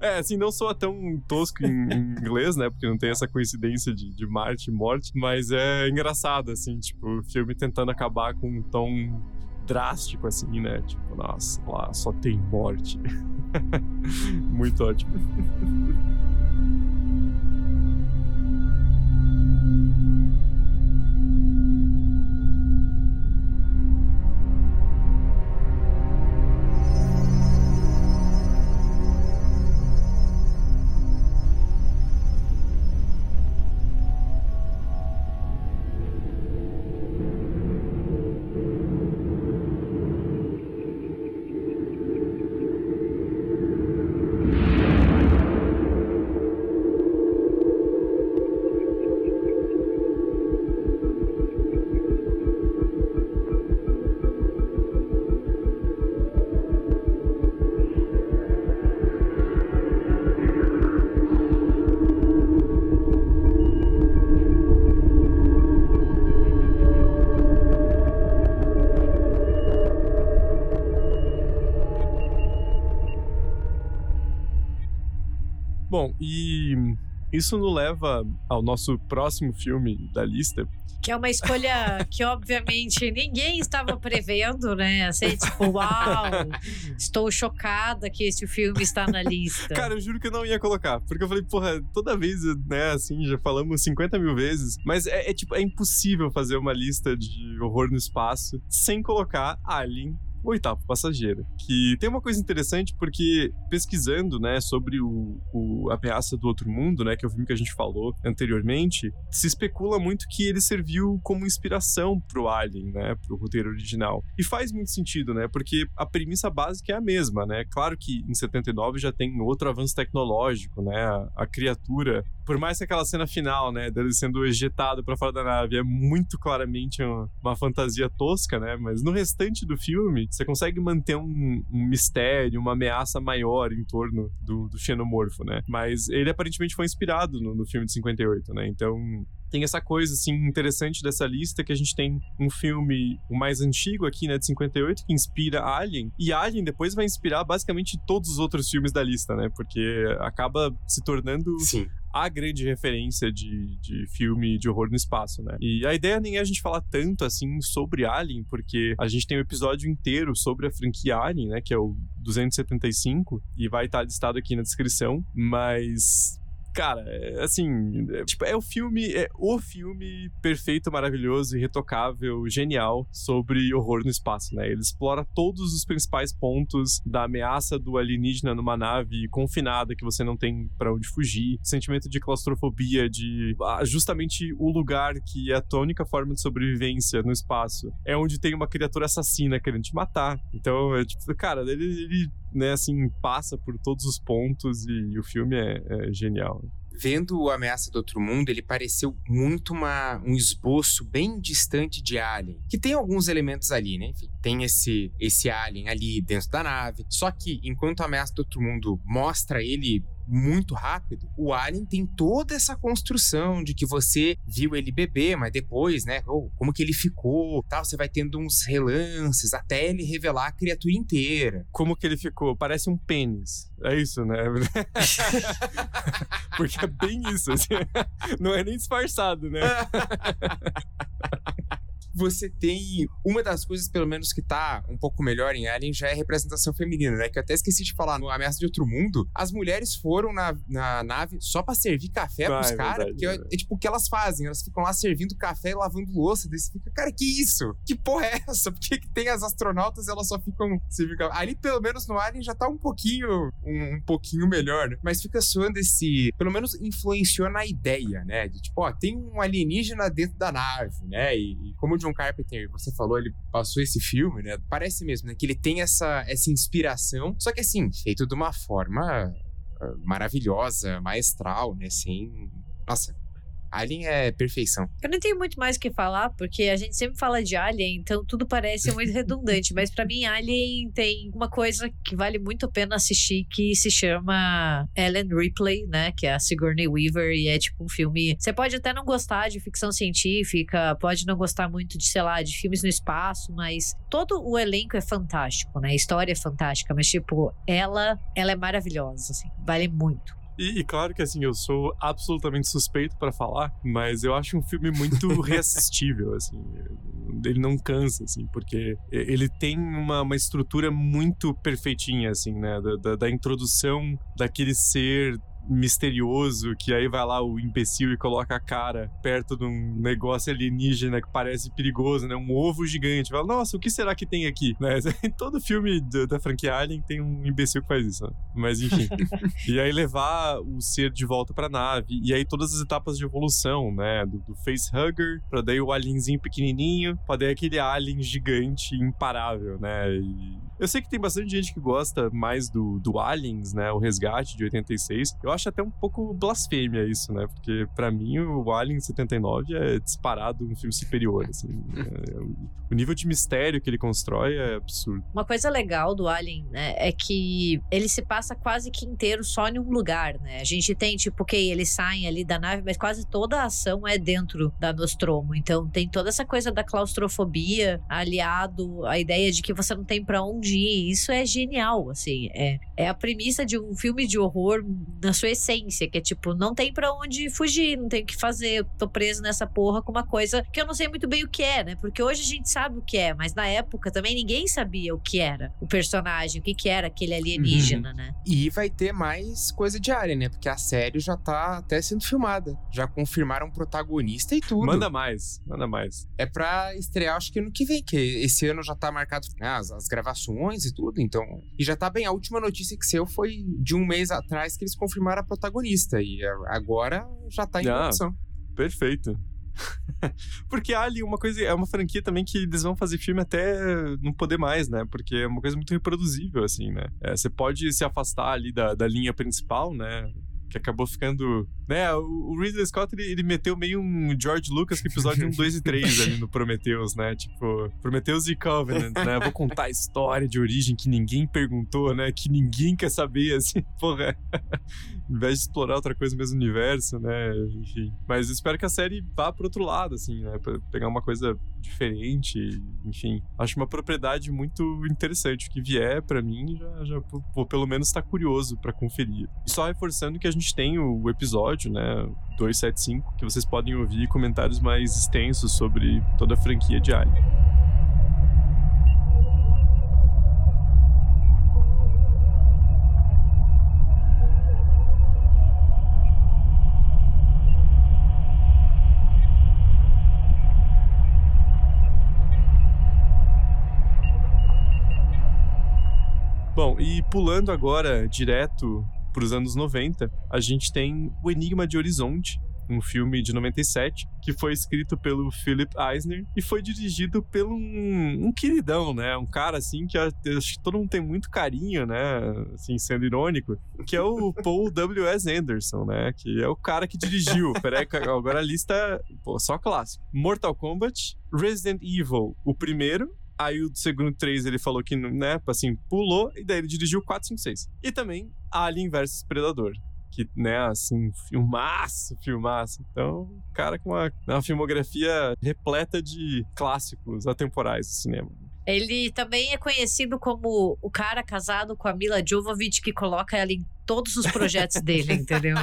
é, assim, não soa tão tosco em, inglês, né? Porque não tem essa coincidência de, de Marte e morte, mas é engraçado, assim, tipo, o filme tentando acabar com um tom drástico, assim, né? Tipo, nossa, lá só tem morte. Muito ótimo. Isso nos leva ao nosso próximo filme da lista.
Que é uma escolha que, obviamente, ninguém estava prevendo, né? Assim, tipo, uau, estou chocada que esse filme está na lista.
Cara, eu juro que eu não ia colocar. Porque eu falei, porra, toda vez, né, assim, já falamos 50 mil vezes. Mas é, é tipo, é impossível fazer uma lista de horror no espaço sem colocar Alien o Oitavo Passageiro. Que tem uma coisa interessante porque pesquisando, né, sobre o, o Ameaça do Outro Mundo, né, que é o filme que a gente falou anteriormente, se especula muito que ele serviu como inspiração pro Alien, né, pro roteiro original. E faz muito sentido, né, porque a premissa básica é a mesma, né? Claro que em 79 já tem outro avanço tecnológico, né? A, a criatura, por mais que aquela cena final, né, dele sendo ejetado para fora da nave é muito claramente uma, uma fantasia tosca, né? Mas no restante do filme, você consegue manter um, um mistério, uma ameaça maior em torno do, do xenomorfo, né? Mas ele aparentemente foi inspirado no, no filme de 58, né? Então tem essa coisa, assim, interessante dessa lista, que a gente tem um filme, o mais antigo aqui, né, de 58, que inspira Alien, e Alien depois vai inspirar basicamente todos os outros filmes da lista, né, porque acaba se tornando
Sim
a grande referência de, de filme de horror no espaço, né? E a ideia nem é a gente falar tanto assim sobre Alien, porque a gente tem um episódio inteiro sobre a franquia Alien, né? Que é o 275, e vai estar listado aqui na descrição, mas Cara, é, assim, é, tipo, é o filme, é o filme perfeito, maravilhoso, irretocável, genial sobre horror no espaço, né? Ele explora todos os principais pontos da ameaça do alienígena numa nave confinada que você não tem para onde fugir, sentimento de claustrofobia, de ah, justamente o lugar que é a tua única forma de sobrevivência no espaço é onde tem uma criatura assassina querendo te matar. Então, é tipo, cara, ele, ele né, assim, passa por todos os pontos e, e o filme é, é genial
vendo o Ameaça do Outro Mundo, ele pareceu muito uma, um esboço bem distante de Alien, que tem alguns elementos ali, né? Enfim, tem esse, esse Alien ali dentro da nave. Só que enquanto o Ameaça do Outro Mundo mostra ele muito rápido, o Alien tem toda essa construção de que você viu ele beber, mas depois, né, oh, como que ele ficou, tal, você vai tendo uns relances até ele revelar a criatura inteira.
Como que ele ficou? Parece um pênis. É isso, né? Porque é bem isso, assim. Não é nem disfarçado, né?
você tem uma das coisas, pelo menos, que tá um pouco melhor em Alien já é a representação feminina, né? Que eu até esqueci de falar no Ameaça de Outro Mundo. As mulheres foram na, na nave só pra servir café ah, pros é caras, porque é, é, tipo o que elas fazem. Elas ficam lá servindo café e lavando louça. Daí você fica, cara, que isso? Que porra é essa? Por que, que tem as astronautas elas só ficam servindo café? Ali, pelo menos no Alien, já tá um pouquinho, um, um pouquinho melhor, né? Mas fica soando esse. Pelo menos influenciou na ideia, né? De tipo, ó, tem um alienígena dentro da nave, né? E, e como o John Carpenter, você falou, ele passou esse filme, né? Parece mesmo, né? Que ele tem essa, essa inspiração, só que assim, feito de uma forma uh, maravilhosa, maestral, né? Sem. Nossa, Alien é perfeição.
Eu não tenho muito mais o que falar, porque a gente sempre fala de Alien, então tudo parece muito redundante. mas para mim, Alien tem uma coisa que vale muito a pena assistir, que se chama Ellen Ripley, né? Que é a Sigourney Weaver, e é tipo um filme. Você pode até não gostar de ficção científica, pode não gostar muito de, sei lá, de filmes no espaço, mas todo o elenco é fantástico, né? A história é fantástica, mas, tipo, ela, ela é maravilhosa, assim, vale muito.
E, e, claro que assim, eu sou absolutamente suspeito para falar, mas eu acho um filme muito reassistível, assim. Ele não cansa, assim, porque ele tem uma, uma estrutura muito perfeitinha, assim, né? Da, da, da introdução daquele ser misterioso, que aí vai lá o imbecil e coloca a cara perto de um negócio alienígena que parece perigoso, né? Um ovo gigante. Fala, nossa, o que será que tem aqui? Né? Em todo filme da, da franquia Alien tem um imbecil que faz isso, né? Mas enfim. e aí levar o ser de volta pra nave, e aí todas as etapas de evolução, né? Do, do facehugger, pra daí o alienzinho pequenininho, pra daí aquele alien gigante imparável, né? E eu sei que tem bastante gente que gosta mais do, do Aliens, né? O Resgate de 86. Eu acho até um pouco blasfêmia isso, né? Porque para mim o Alien 79 é disparado um filme superior, assim. É, o nível de mistério que ele constrói é absurdo.
Uma coisa legal do Alien, né, é que ele se passa quase que inteiro só em um lugar, né? A gente tem, tipo, que eles saem ali da nave, mas quase toda a ação é dentro da Nostromo. Então tem toda essa coisa da claustrofobia aliado à ideia de que você não tem para onde ir. Isso é genial, assim. É, é a premissa de um filme de horror na sua essência, que é tipo, não tem para onde fugir, não tem o que fazer. Eu tô preso nessa porra com uma coisa que eu não sei muito bem o que é, né? Porque hoje a gente sabe o que é, mas na época também ninguém sabia o que era o personagem, o que, que era aquele alienígena, uhum. né?
E vai ter mais coisa diária, né? Porque a série já tá até sendo filmada. Já confirmaram protagonista e tudo.
Manda mais, manda mais.
É pra estrear, acho que ano que vem, que esse ano já tá marcado né, as, as gravações e tudo, então. E já tá bem. A última notícia que saiu foi de um mês atrás que eles confirmaram a protagonista. E agora já tá em ah, produção.
Perfeito. Porque Ali, uma coisa, é uma franquia também que eles vão fazer filme até não poder mais, né? Porque é uma coisa muito reproduzível, assim, né? É, você pode se afastar ali da, da linha principal, né? Que acabou ficando. Né, o Ridley Scott ele, ele meteu meio um George Lucas que episódio 1, 2 e 3 ali no Prometheus, né? Tipo, Prometheus e Covenant, né? Vou contar a história de origem que ninguém perguntou, né? Que ninguém quer saber, assim, porra. Em vez de explorar outra coisa no mesmo universo, né? Enfim. Mas espero que a série vá pro outro lado, assim, né? Pra pegar uma coisa diferente, enfim. Acho uma propriedade muito interessante. O que vier para mim, já, já vou pelo menos estar tá curioso para conferir. E só reforçando que a gente gente tem o episódio, né, 275, que vocês podem ouvir comentários mais extensos sobre toda a franquia de Alien. Bom, e pulando agora direto para os anos 90, a gente tem O Enigma de Horizonte, um filme de 97, que foi escrito pelo Philip Eisner e foi dirigido pelo um, um queridão, né? Um cara, assim, que acho que todo mundo tem muito carinho, né? Assim, sendo irônico, que é o Paul W.S. Anderson, né? Que é o cara que dirigiu. Peraí, agora a lista, pô, só clássico. Mortal Kombat, Resident Evil, o primeiro, Aí o segundo 3 ele falou que, né, assim, pulou, e daí ele dirigiu 4, 5, 6. E também Alien vs Predador que, né, assim, filmaço, filmaço. Então, cara com uma, uma filmografia repleta de clássicos atemporais do cinema.
Ele também é conhecido como o cara casado com a Mila Jovovich que coloca ela em todos os projetos dele, entendeu?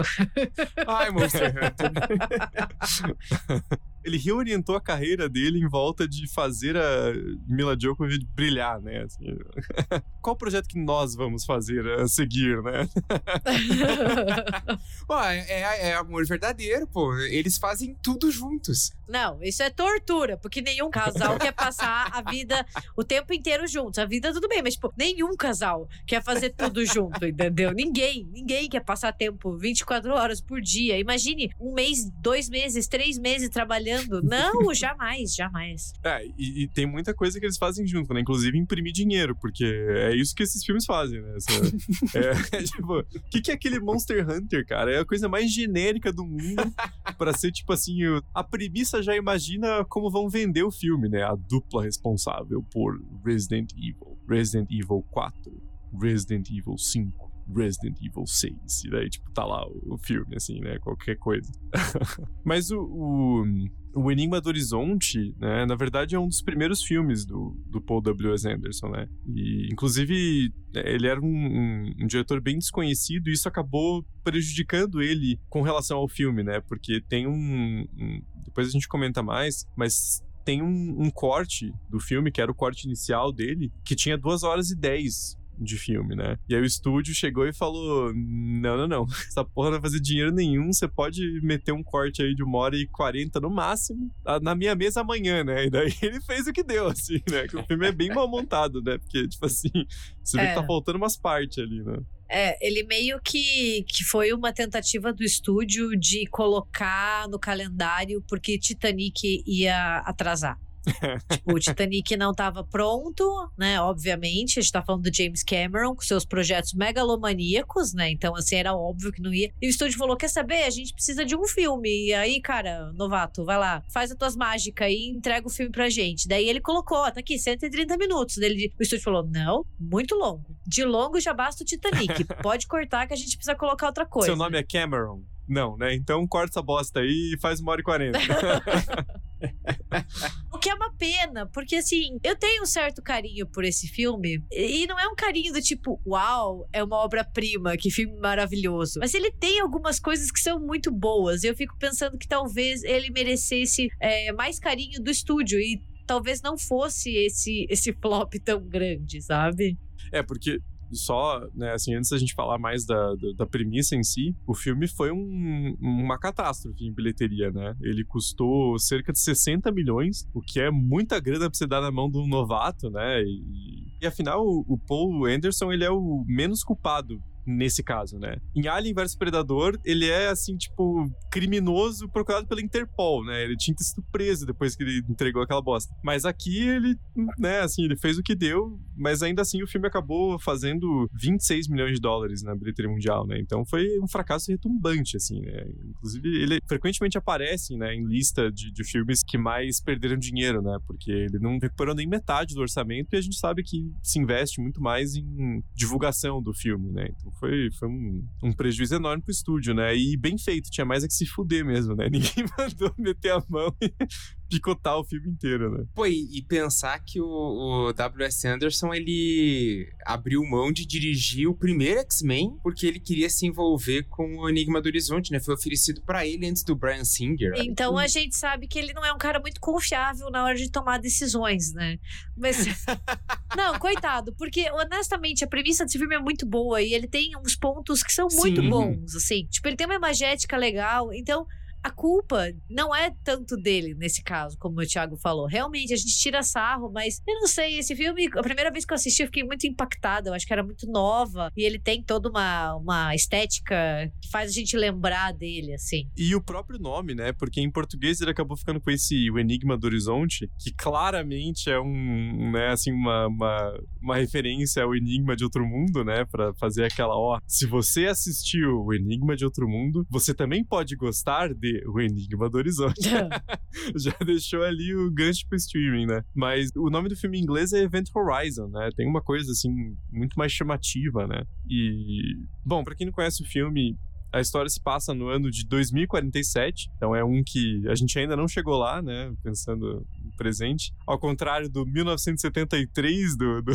Ai, Hunter.
ele reorientou a carreira dele em volta de fazer a Mila Djokovic brilhar, né? Assim, qual projeto que nós vamos fazer a seguir, né?
é, é, é, amor verdadeiro, pô. Eles fazem tudo juntos.
Não, isso é tortura, porque nenhum casal quer passar a vida o tempo inteiro juntos. A vida tudo bem, mas, tipo, nenhum casal quer fazer tudo junto, entendeu? Ninguém, ninguém quer passar tempo 24 horas por dia. Imagine um mês, dois meses, três meses trabalhando. Não, jamais, jamais.
É, e, e, tem muita coisa que eles fazem junto, né? Inclusive imprimir dinheiro, porque é isso que esses filmes fazem, né? É, é, tipo, o que, que é aquele Monster Hunter, cara? É a coisa mais genérica do mundo para ser, tipo assim, a premissa já imagina como vão vender o filme, né? A dupla responsável por Resident Evil, Resident Evil 4, Resident Evil 5. Resident Evil 6. E daí, tipo, tá lá o, filme, assim, né? Qualquer coisa. Mas o, o, o, Enigma do Horizonte, né? Na verdade, é um dos primeiros filmes do, do Paul W.S. Anderson, né? E, inclusive, ele era um, um, um, diretor bem desconhecido e isso acabou prejudicando ele com relação ao filme, né? Porque tem um. um depois a gente comenta mais, mas tem um, um, corte do filme, que era o corte inicial dele, que tinha 2 horas e 10 de filme, né? E aí o estúdio chegou e falou: não, não, não, essa porra não vai fazer dinheiro nenhum, você pode meter um corte aí de uma hora e quarenta no máximo na minha mesa amanhã, né? E daí ele fez o que deu, assim, né? Que o filme é bem mal montado, né? Porque, tipo assim, você vê é. que tá é. faltando umas partes ali, né?
É, ele meio que, que foi uma tentativa do estúdio de colocar no calendário porque Titanic ia atrasar tipo, o Titanic não estava pronto, né? Obviamente, a gente tá falando do James Cameron com seus projetos megalomaníacos, né? Então, assim, era óbvio que não ia. E o estúdio falou: quer saber? A gente precisa de um filme. E aí, cara, novato, vai lá, faz as tuas mágicas e entrega o filme pra gente. Daí ele colocou, tá aqui, 130 minutos. Daí o estúdio falou: não, muito longo. De longo já basta o Titanic. Pode cortar que a gente precisa colocar outra coisa.
Seu nome é Cameron? Não, né? Então corta essa bosta aí e faz uma hora e quarenta.
o que é uma pena, porque assim, eu tenho um certo carinho por esse filme. E não é um carinho do tipo, uau, é uma obra-prima, que filme maravilhoso. Mas ele tem algumas coisas que são muito boas. E eu fico pensando que talvez ele merecesse é, mais carinho do estúdio. E talvez não fosse esse, esse flop tão grande, sabe?
É, porque só, né, assim, antes da gente falar mais da, da, da premissa em si, o filme foi um, uma catástrofe em bilheteria, né? Ele custou cerca de 60 milhões, o que é muita grana pra você dar na mão de um novato, né? E, e afinal, o, Paul Anderson, ele é o menos culpado nesse caso, né? Em Alien vs Predador, ele é assim, tipo, criminoso procurado pela Interpol, né? Ele tinha sido preso depois que ele entregou aquela bosta. Mas aqui ele, né, assim, ele fez o que deu, mas ainda assim o filme acabou fazendo 26 milhões de dólares na bilheteria mundial, né? Então foi um fracasso retumbante, assim, né? Inclusive, ele frequentemente aparece, né, em lista de, de filmes que mais perderam dinheiro, né? Porque ele não recuperou nem metade do orçamento e a gente sabe que se investe muito mais em divulgação do filme, né? Então foi, foi um, um prejuízo enorme pro estúdio, né? E bem feito, tinha mais é que se fuder mesmo, né? Ninguém mandou meter a mão e picotar o filme inteiro, né?
Pô, e, e pensar que o, o W.S. Anderson, ele abriu mão de dirigir o primeiro X-Men porque ele queria se envolver com o Enigma do Horizonte, né? Foi oferecido para ele antes do Brian Singer.
Então a gente sabe que ele não é um cara muito confiável na hora de tomar decisões, né? Mas. não, coitado, porque honestamente a premissa desse filme é muito boa e ele tem uns pontos que são muito Sim. bons, assim. Tipo, ele tem uma imagética legal, então a culpa não é tanto dele nesse caso, como o Thiago falou. Realmente, a gente tira sarro, mas eu não sei, esse filme, a primeira vez que eu assisti, eu fiquei muito impactada. Eu acho que era muito nova. E ele tem toda uma, uma estética que faz a gente lembrar dele, assim.
E o próprio nome, né? Porque em português ele acabou ficando com esse O Enigma do Horizonte, que claramente é um, né, assim, uma, uma, uma referência ao Enigma de Outro Mundo, né? Pra fazer aquela, ó, se você assistiu O Enigma de Outro Mundo, você também pode gostar o Enigma do Horizonte. Já deixou ali o gancho pro streaming, né? Mas o nome do filme em inglês é Event Horizon, né? Tem uma coisa, assim, muito mais chamativa, né? E. Bom, para quem não conhece o filme, a história se passa no ano de 2047, então é um que a gente ainda não chegou lá, né? Pensando no presente. Ao contrário do 1973 do, do,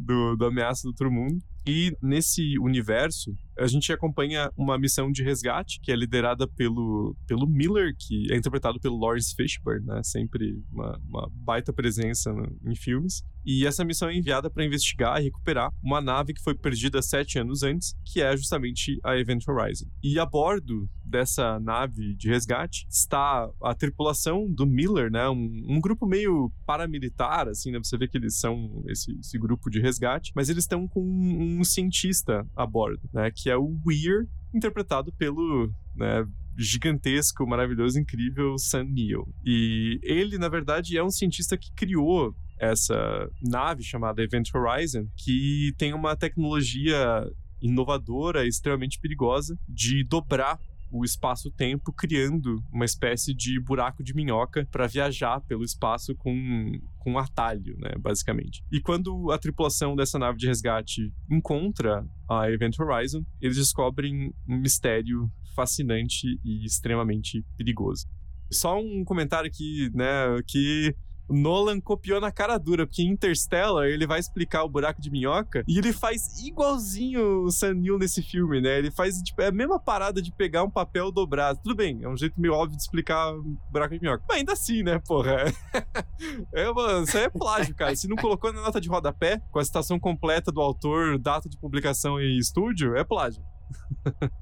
do, do Ameaça do Outro Mundo. E nesse universo, a gente acompanha uma missão de resgate que é liderada pelo, pelo Miller, que é interpretado pelo Lawrence Fishburne, né? Sempre uma, uma baita presença no, em filmes. E essa missão é enviada para investigar e recuperar uma nave que foi perdida sete anos antes, que é justamente a Event Horizon. E a bordo dessa nave de resgate está a tripulação do Miller, né? Um, um grupo meio paramilitar, assim, né? Você vê que eles são esse, esse grupo de resgate, mas eles estão com um, um cientista a bordo, né? Que é o Weir, interpretado pelo né, gigantesco, maravilhoso, incrível Sam Neill. E ele, na verdade, é um cientista que criou essa nave chamada Event Horizon, que tem uma tecnologia inovadora, extremamente perigosa, de dobrar o espaço-tempo, criando uma espécie de buraco de minhoca para viajar pelo espaço com, com um atalho, né, basicamente. E quando a tripulação dessa nave de resgate encontra a Event Horizon, eles descobrem um mistério fascinante e extremamente perigoso. Só um comentário aqui, né, que Nolan copiou na cara dura, porque em Interstellar ele vai explicar o buraco de minhoca e ele faz igualzinho o Sam Neill nesse filme, né? Ele faz tipo, é a mesma parada de pegar um papel dobrado. Tudo bem, é um jeito meio óbvio de explicar o buraco de minhoca. Mas ainda assim, né, porra? É, uma, isso aí é plágio, cara. Se não colocou na nota de rodapé, com a citação completa do autor, data de publicação e estúdio, é plágio.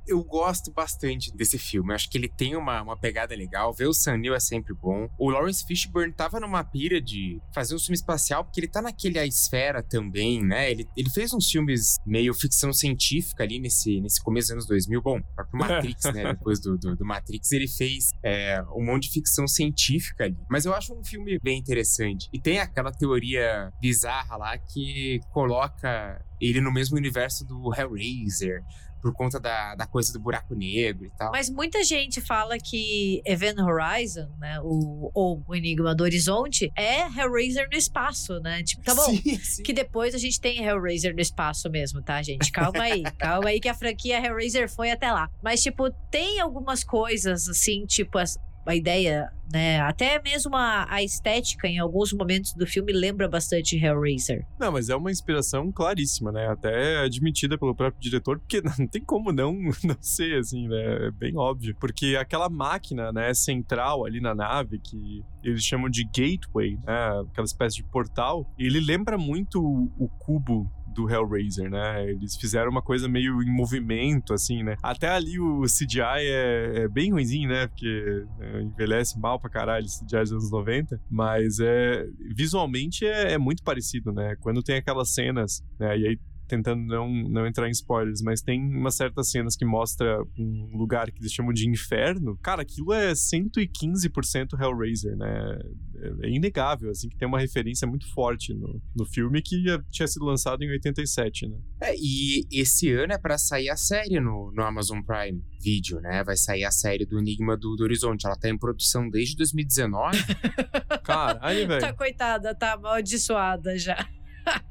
Eu gosto bastante desse filme. Eu acho que ele tem uma, uma pegada legal. Ver o Sam Neill é sempre bom. O Lawrence Fishburne tava numa pira de fazer um filme espacial, porque ele tá naquele A Esfera também, né? Ele, ele fez uns filmes meio ficção científica ali nesse, nesse começo dos anos 2000. Bom, próprio Matrix, né? Depois do, do, do, Matrix, ele fez é, um monte de ficção científica ali. Mas eu acho um filme bem interessante. E tem aquela teoria bizarra lá que coloca ele no mesmo universo do Hellraiser por conta da, da coisa do buraco negro e tal.
Mas muita gente fala que Event Horizon, né, o, ou o Enigma do Horizonte, é Hellraiser no espaço, né? Tipo, tá bom, sim, sim. que depois a gente tem Hellraiser no espaço mesmo, tá, gente? Calma aí, calma aí que a franquia Hellraiser foi até lá. Mas, tipo, tem algumas coisas, assim, tipo, a ideia, né? Até mesmo a, a, estética em alguns momentos do filme lembra bastante Hellraiser.
Não, mas é uma inspiração claríssima, né? Até admitida pelo próprio diretor, porque não tem como não, não ser, assim, né? É bem óbvio. Porque aquela máquina, né, central ali na nave, que eles chamam de gateway, né? Aquela espécie de portal, ele lembra muito o, o cubo do Hellraiser, né? Eles fizeram uma coisa meio em movimento, assim, né? Até ali o CGI é, é bem ruimzinho, né? Porque é, envelhece mal pra caralho o CGI dos anos 90. Mas é, visualmente é, é muito parecido, né? Quando tem aquelas cenas, né? E aí tentando não, não entrar em spoilers, mas tem umas certas cenas que mostra um lugar que eles chamam de inferno. Cara, aquilo é 115% Hellraiser, né? É, é inegável, assim, que tem uma referência muito forte no, no filme que tinha sido lançado em 87, né?
É, e esse ano é para sair a série no, no Amazon Prime Video, né? Vai sair a série do Enigma do, do Horizonte. Ela tá em produção desde 2019.
Caralho, velho.
Tá coitada, tá amaldiçoada já.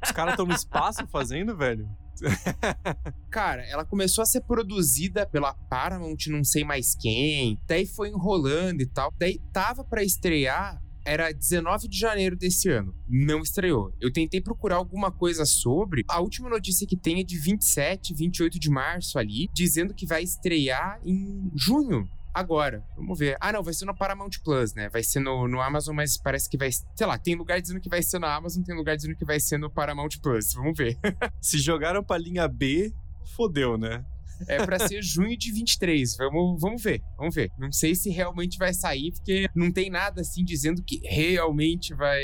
Os caras estão no espaço fazendo, velho?
Cara, ela começou a ser produzida pela Paramount, não sei mais quem. Daí foi enrolando e tal. Daí tava para estrear era 19 de janeiro desse ano. Não estreou. Eu tentei procurar alguma coisa sobre. A última notícia que tem é de 27, 28 de março ali, dizendo que vai estrear em junho agora. Vamos ver. Ah, não, vai ser no Paramount Plus, né? Vai ser no, no Amazon, mas parece que vai. Sei lá, tem lugar dizendo que vai ser na Amazon, tem lugar dizendo que vai ser no Paramount Plus. Vamos ver.
Se jogaram pra linha B, fodeu, né?
É pra ser junho de 23. Vamos, vamos ver, vamos ver. Não sei se realmente vai sair, porque não tem nada assim dizendo que realmente vai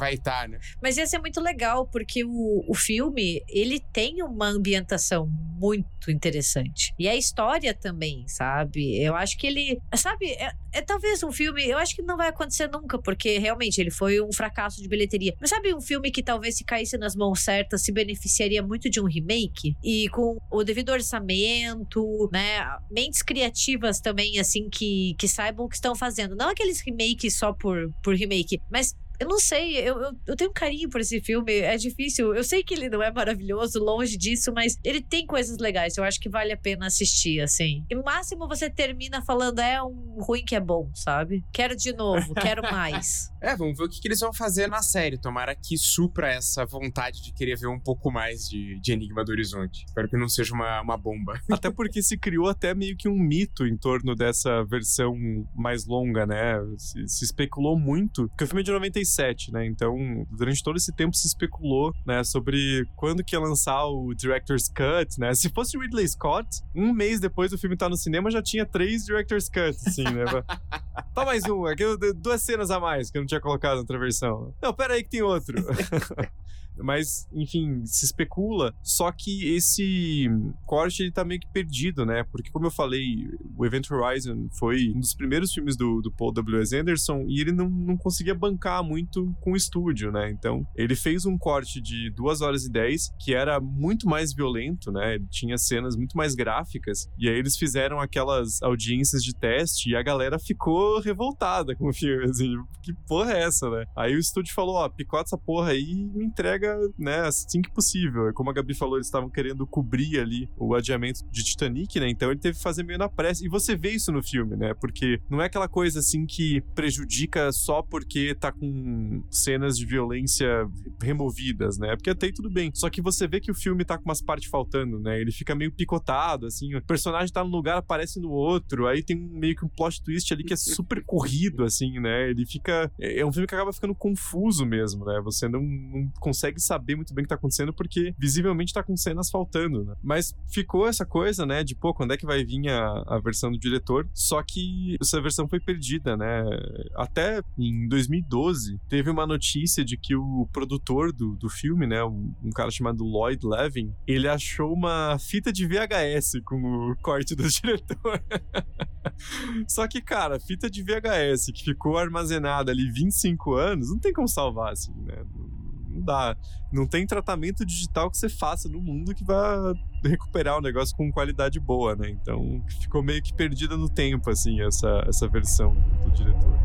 vai estar, tá, né?
Mas ia ser muito legal, porque o, o filme, ele tem uma ambientação muito interessante. E a história também, sabe? Eu acho que ele. Sabe, é, é, talvez um filme. Eu acho que não vai acontecer nunca, porque realmente ele foi um fracasso de bilheteria. Mas sabe um filme que talvez se caísse nas mãos certas se beneficiaria muito de um remake? E com o devido orçamento, né? Mentes criativas também, assim, que, que saibam o que estão fazendo. Não aqueles remakes só por, por remake, mas eu não sei, eu, eu, eu, tenho um carinho por esse filme. É difícil. Eu sei que ele não é maravilhoso, longe disso, mas ele tem coisas legais. Eu acho que vale a pena assistir, assim. E máximo você termina falando, é um ruim que é bom, sabe? Quero de novo, quero mais.
É, vamos ver o que, que, eles vão fazer na série. Tomara que supra essa vontade de querer ver um pouco mais de, de Enigma do Horizonte. Espero que não seja uma, uma bomba.
Até porque se criou até meio que um mito em torno dessa versão mais longa, né? Se, se especulou muito. Porque o filme é de 96 2007, né? Então, durante todo esse tempo se especulou, né, sobre quando que ia lançar o Director's Cut, né? Se fosse Ridley Scott, um mês depois do filme estar tá no cinema já tinha três Director's Cuts, assim, né? tá mais um, aqui duas cenas a mais que eu não tinha colocado na outra versão. Não, pera aí que tem outro. Mas, enfim, se especula. Só que esse corte ele tá meio que perdido, né? Porque, como eu falei, o Event Horizon foi um dos primeiros filmes do, do Paul W.S. Anderson e ele não, não conseguia bancar muito com o estúdio, né? Então, ele fez um corte de 2 horas e 10 que era muito mais violento, né? Ele tinha cenas muito mais gráficas. E aí eles fizeram aquelas audiências de teste e a galera ficou revoltada com o filme, assim, que porra é essa, né? Aí o estúdio falou, ó, picota essa porra aí e me entrega né, assim que possível. Como a Gabi falou, eles estavam querendo cobrir ali o adiamento de Titanic, né? Então ele teve que fazer meio na pressa. E você vê isso no filme, né? Porque não é aquela coisa assim que prejudica só porque tá com cenas de violência removidas, né? Porque até aí tudo bem. Só que você vê que o filme tá com umas partes faltando, né? Ele fica meio picotado, assim. O personagem tá num lugar, aparece no outro. Aí tem meio que um plot twist ali que é super corrido, assim, né? Ele fica. É, é um filme que acaba ficando confuso mesmo, né? Você não, não consegue consegue saber muito bem o que tá acontecendo porque visivelmente tá com cenas faltando, né? Mas ficou essa coisa, né, de pô, quando é que vai vir a, a versão do diretor? Só que essa versão foi perdida, né? Até em 2012 teve uma notícia de que o produtor do, do filme, né, um, um cara chamado Lloyd Levin, ele achou uma fita de VHS com o corte do diretor. Só que, cara, fita de VHS que ficou armazenada ali 25 anos, não tem como salvar, assim, né? Não dá. Não tem tratamento digital que você faça no mundo que vá recuperar o negócio com qualidade boa, né? Então ficou meio que perdida no tempo, assim, essa, essa versão do diretor.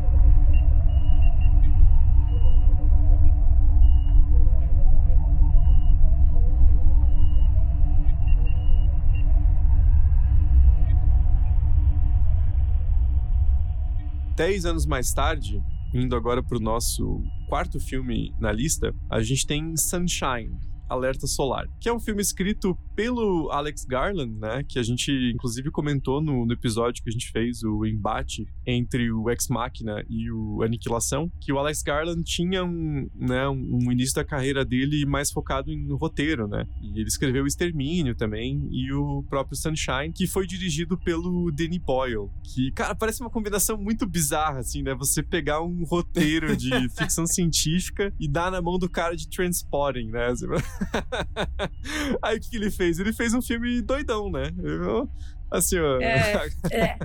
Dez anos mais tarde, indo agora para o nosso quarto filme na lista, a gente tem Sunshine, Alerta Solar, que é um filme escrito pelo Alex Garland, né? Que a gente inclusive comentou no, no episódio que a gente fez, o embate entre o Ex Machina e o Aniquilação, que o Alex Garland tinha um, né, um, início da carreira dele mais focado em roteiro, né? E ele escreveu o Extermínio também e o próprio Sunshine, que foi dirigido pelo Danny Boyle, que, cara, parece uma combinação muito bizarra, assim, né? Você pegar um roteiro de ficção científica e dar na mão do cara de Transporting, né? Aí o que, que ele fez? Ele fez um filme doidão, né? Eu, Assim. É,
é.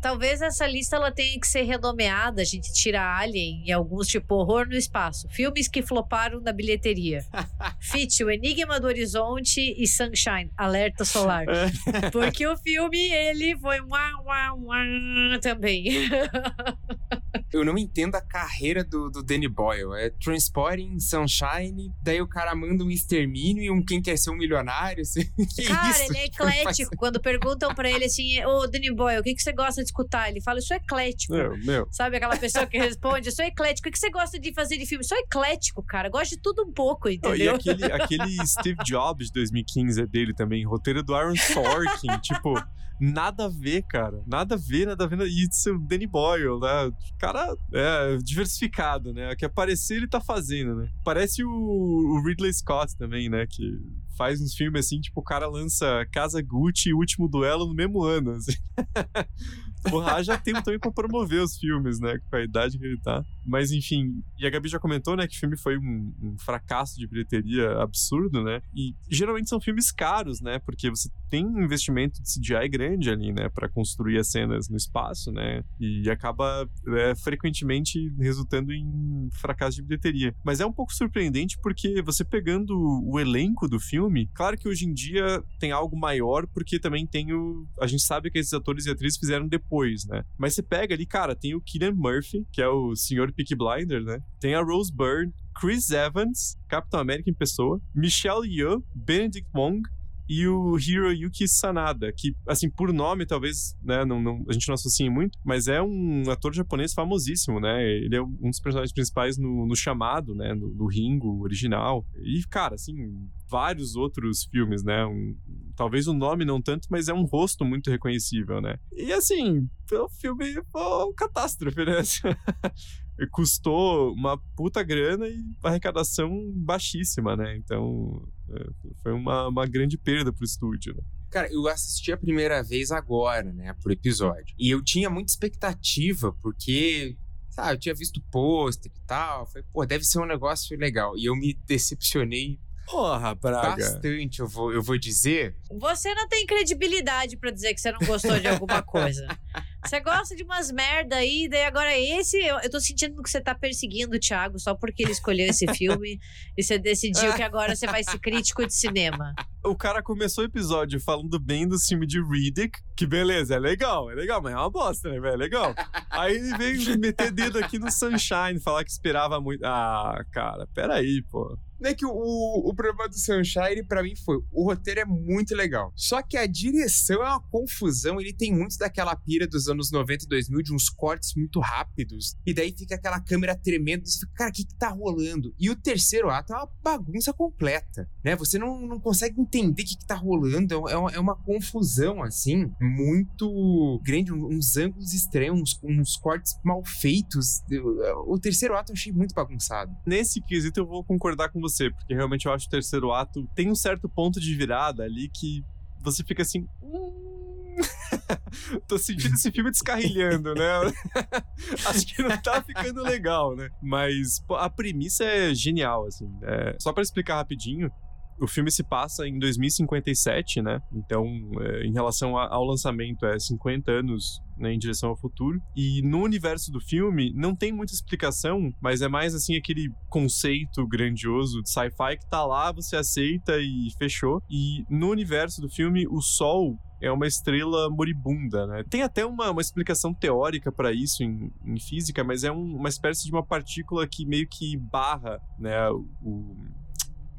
Talvez essa lista ela tenha que ser renomeada. A gente tira Alien e alguns, tipo Horror no Espaço. Filmes que floparam na bilheteria. Fit, O Enigma do Horizonte e Sunshine, Alerta Solar. É. Porque o filme, ele foi um também.
Eu não entendo a carreira do, do Danny Boyle. É Transporting, Sunshine, daí o cara manda um extermínio e um Quem Quer Ser um Milionário. Assim. Que
cara,
isso?
ele é eclético. Quando pergunta perguntam pra ele assim: Ô, Danny Boy, o que, que você gosta de escutar? Ele fala: Eu sou eclético.
Meu, meu.
Sabe aquela pessoa que responde: Eu sou eclético. O que você gosta de fazer de filme? Eu sou eclético, cara. Gosto de tudo um pouco, entendeu?
E aquele, aquele Steve Jobs de 2015 é dele também, roteiro do Aaron Sorkin. tipo, nada a ver, cara. Nada a ver, nada a ver. E o Danny Boyle, né? O cara é diversificado, né? O que aparecer ele tá fazendo, né? Parece o, o Ridley Scott também, né? Que faz uns filmes assim, tipo, o cara lança Casa Gucci e Último Duelo no mesmo ano, assim. Porra, já tempo também pra promover os filmes, né? Com a idade que ele tá. Mas enfim, e a Gabi já comentou, né, que o filme foi um, um fracasso de bilheteria absurdo, né? E geralmente são filmes caros, né? Porque você tem um investimento de CGI grande ali, né? Pra construir as cenas no espaço, né? E acaba é, frequentemente resultando em fracasso de bilheteria. Mas é um pouco surpreendente porque você pegando o elenco do filme, claro que hoje em dia tem algo maior, porque também tem o. A gente sabe que esses atores e atrizes fizeram depois, né? Mas você pega ali, cara, tem o Killian Murphy, que é o senhor Peaky Blinder, né? Tem a Rose Byrne, Chris Evans, Capitão América em pessoa, Michelle Yeoh, Benedict Wong, e o Hiroyuki Sanada, que, assim, por nome, talvez, né, não, não, a gente não associe muito, mas é um ator japonês famosíssimo, né? Ele é um dos personagens principais no, no Chamado, né? No, no, Ringo original. E, cara, assim, vários outros filmes, né? Um, talvez o nome não tanto, mas é um rosto muito reconhecível, né? E, assim, o filme foi catástrofe, né? custou uma puta grana e arrecadação baixíssima, né? Então é, foi uma, uma grande perda pro estúdio, né?
Cara, eu assisti a primeira vez agora, né, por episódio. E eu tinha muita expectativa, porque, sabe, eu tinha visto pôster e tal. Falei, pô, deve ser um negócio legal. E eu me decepcionei
Porra, Braga.
Bastante, eu vou, eu vou dizer.
Você não tem credibilidade para dizer que você não gostou de alguma coisa. Você gosta de umas merda aí, daí agora esse, eu, eu tô sentindo que você tá perseguindo o Thiago só porque ele escolheu esse filme e você decidiu que agora você vai ser crítico de cinema.
O cara começou o episódio falando bem do filme de Riddick, que beleza, é legal, é legal, mas é uma bosta, né, velho? É legal. Aí ele veio meter dedo aqui no Sunshine, falar que esperava muito. Ah, cara, peraí, pô.
Não é que o, o problema do Sunshine, para mim, foi: o roteiro é muito legal. Só que a direção é uma confusão. Ele tem muito daquela pira dos anos 90 e 2000, de uns cortes muito rápidos. E daí fica aquela câmera tremendo. Você fica, cara, o que, que tá rolando? E o terceiro ato é uma bagunça completa, né? Você não, não consegue entender o que, que tá rolando. É uma, é uma confusão, assim, muito grande. Uns ângulos estranhos, uns, cortes mal feitos. O terceiro ato eu achei muito bagunçado.
Nesse quesito eu vou concordar com porque realmente eu acho o terceiro ato tem um certo ponto de virada ali que você fica assim. Hum... Tô sentindo esse filme descarrilhando, né? Acho que não tá ficando legal, né? Mas pô, a premissa é genial, assim. É... Só para explicar rapidinho, o filme se passa em 2057, né? Então, é, em relação a, ao lançamento, é 50 anos né, em direção ao futuro. E no universo do filme, não tem muita explicação, mas é mais assim aquele conceito grandioso de sci-fi que tá lá, você aceita e fechou. E no universo do filme, o Sol é uma estrela moribunda, né? Tem até uma, uma explicação teórica para isso em, em, física, mas é um, uma espécie de uma partícula que meio que barra, né, o,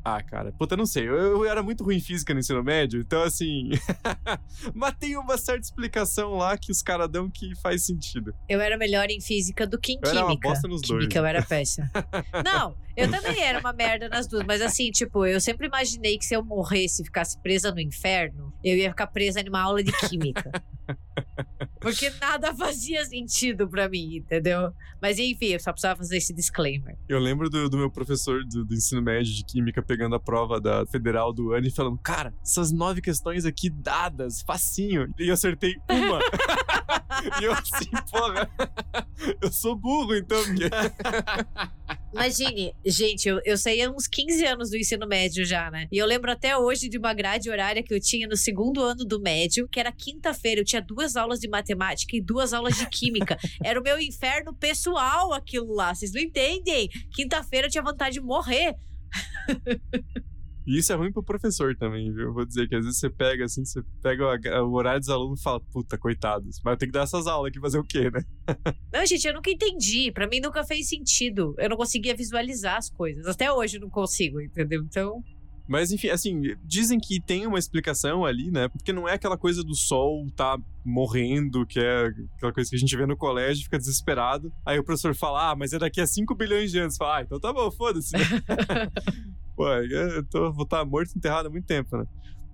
ah, cara, puta, não sei. Eu, eu, era muito ruim em física no ensino médio, então assim. Mas tem uma certa explicação lá que os caras dão que faz sentido.
Eu era melhor em física do que em
eu
química.
Era uma bosta nos
química
dois.
eu era péssima. não, eu também era uma merda nas duas, mas assim, tipo, eu sempre imaginei que se eu morresse e ficasse presa no inferno, eu ia ficar presa numa aula de química. Porque nada fazia sentido para mim, entendeu? Mas enfim, eu só precisava fazer esse disclaimer.
Eu lembro do, do meu professor do, do, ensino médio de química pegando a prova da federal do ano e falando: Cara, essas nove questões aqui dadas, facinho. E eu acertei uma. e eu assim, porra, eu sou burro então.
Imagine, gente, eu, eu saí há uns 15 anos do ensino médio já, né? E eu lembro até hoje de uma grade horária que eu tinha no segundo ano do médio, que era quinta-feira. Eu tinha duas aulas de matemática e duas aulas de química. era o meu inferno pessoal aquilo lá. Vocês não entendem? Quinta-feira eu tinha vontade de morrer.
E isso é ruim pro professor também, viu? Eu vou dizer que às vezes você pega assim, você pega o, horário dos alunos e fala, puta, coitados, mas eu tenho que dar essas aulas aqui fazer o quê, né?
não, gente, eu nunca entendi. Para mim nunca fez sentido. Eu não conseguia visualizar as coisas. Até hoje eu não consigo, entendeu? Então.
Mas enfim, assim, dizem que tem uma explicação ali, né? Porque não é aquela coisa do sol tá morrendo, que é aquela coisa que a gente vê no colégio, fica desesperado. Aí o professor fala, ah, mas é daqui a 5 bilhões de anos. Fala, ah, então tá bom, foda-se. Pô, eu tô, vou estar morto enterrado há muito tempo, né?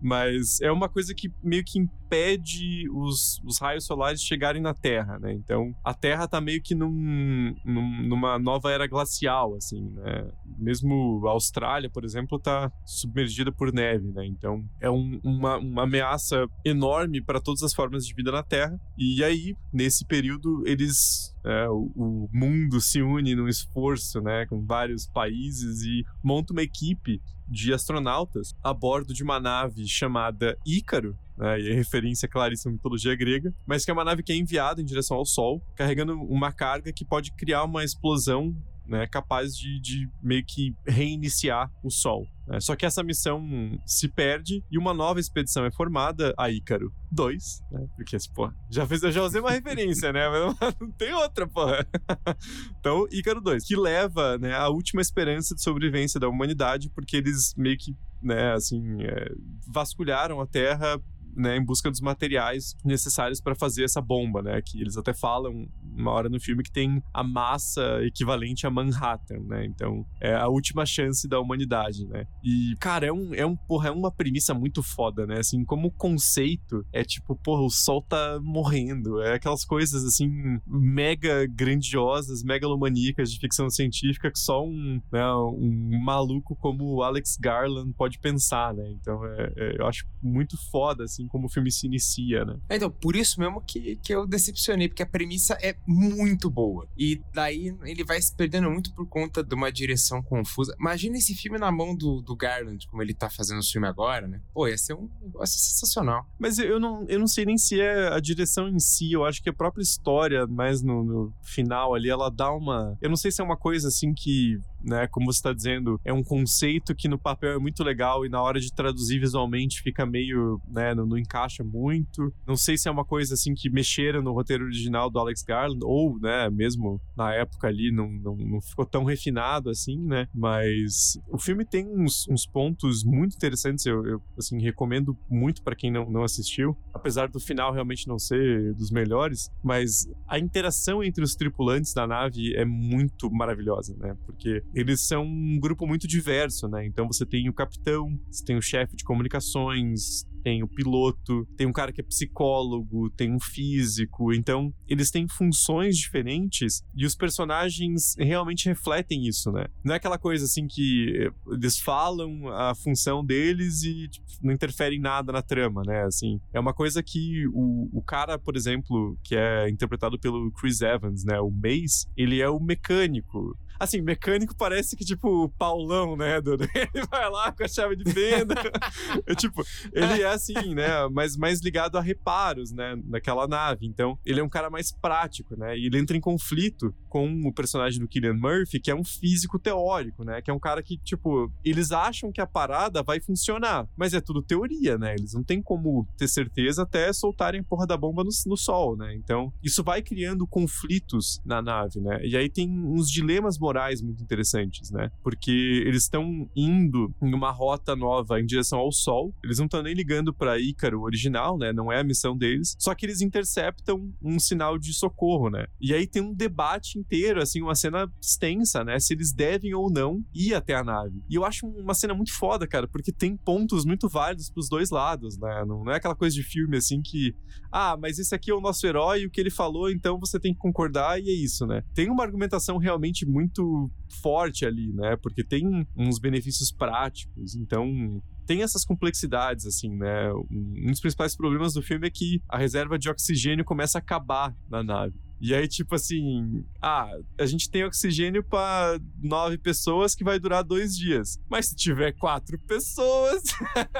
Mas é uma coisa que meio que impede os, os raios solares chegarem na Terra, né? Então, a Terra tá meio que num, num, numa nova era glacial, assim, né? Mesmo a Austrália, por exemplo, tá submergida por neve, né? Então, é um, uma, uma ameaça enorme para todas as formas de vida na Terra. E aí, nesse período, eles é, o, o, mundo se une num esforço, né, com vários países e monta uma equipe de astronautas a bordo de uma nave chamada Ícaro, né, e é referência claríssima à mitologia grega, mas que é uma nave que é enviada em direção ao Sol, carregando uma carga que pode criar uma explosão né, capaz de, de meio que reiniciar o Sol. Né? Só que essa missão se perde e uma nova expedição é formada, a Ícaro 2, né? Porque, pô, já, fez, já usei uma referência, né? Mas não tem outra, porra. então, Ícaro 2, que leva né, a última esperança de sobrevivência da humanidade, porque eles meio que né, assim, é, vasculharam a Terra né, em busca dos materiais necessários para fazer essa bomba, né? Que eles até falam uma hora no filme que tem a massa equivalente a Manhattan, né? Então é a última chance da humanidade, né? E cara, é um, é um porra, é uma premissa muito foda, né? Assim, como conceito é tipo, porra, o sol tá morrendo, é aquelas coisas assim mega grandiosas, megalomaníacas de ficção científica que só um, né, um maluco como o Alex Garland pode pensar, né? Então é, é, eu acho muito foda assim assim como o filme se inicia, né?
É, então, por isso mesmo que, que eu decepcionei, porque a premissa é muito boa. E daí ele vai se perdendo muito por conta de uma direção confusa. Imagina esse filme na mão do, do Garland, como ele tá fazendo o filme agora, né? Pô, ia ser um negócio sensacional.
Mas eu não, eu não sei nem se é a direção em si, eu acho que a própria história, mais no, no final ali, ela dá uma. Eu não sei se é uma coisa assim que né? Como você está dizendo, é um conceito que no papel é muito legal e na hora de traduzir visualmente fica meio, né? Não, não encaixa muito. Não sei se é uma coisa assim que mexeram no roteiro original do Alex Garland ou, né? Mesmo na época ali não, não, não ficou tão refinado assim, né? Mas o filme tem uns, uns pontos muito interessantes. Eu, eu assim recomendo muito para quem não, não assistiu, apesar do final realmente não ser dos melhores, mas a interação entre os tripulantes da nave é muito maravilhosa, né? Porque eles são um grupo muito diverso, né? Então você tem o capitão, você tem o chefe de comunicações, tem o piloto, tem um cara que é psicólogo, tem um físico. Então, eles têm funções diferentes e os personagens realmente refletem isso, né? Não é aquela coisa assim que eles falam a função deles e tipo, não interfere em nada na trama, né? Assim, é uma coisa que o, o cara, por exemplo, que é interpretado pelo Chris Evans, né? O Mace, ele é o mecânico. Assim, mecânico parece que, tipo, o Paulão, né? Do, ele vai lá com a chave de fenda. tipo, ele é assim, né? Mas mais ligado a reparos, né? Naquela nave. Então, ele é um cara mais prático, né? E ele entra em conflito com o personagem do Killian Murphy, que é um físico teórico, né? Que é um cara que, tipo, eles acham que a parada vai funcionar, mas é tudo teoria, né? Eles não têm como ter certeza até soltarem a porra da bomba no, no sol, né? Então, isso vai criando conflitos na nave, né? E aí tem uns dilemas morais muito interessantes, né? Porque eles estão indo em uma rota nova em direção ao Sol, eles não estão nem ligando para Ícaro original, né? Não é a missão deles, só que eles interceptam um sinal de socorro, né? E aí tem um debate inteiro, assim, uma cena extensa, né? Se eles devem ou não ir até a nave. E eu acho uma cena muito foda, cara, porque tem pontos muito válidos pros dois lados, né? Não, não é aquela coisa de filme assim que, ah, mas esse aqui é o nosso herói o que ele falou, então você tem que concordar e é isso, né? Tem uma argumentação realmente muito muito forte ali, né? Porque tem uns benefícios práticos, então tem essas complexidades, assim, né? Um dos principais problemas do filme é que a reserva de oxigênio começa a acabar na nave. E aí, tipo assim, ah, a gente tem oxigênio para nove pessoas que vai durar dois dias. Mas se tiver quatro pessoas,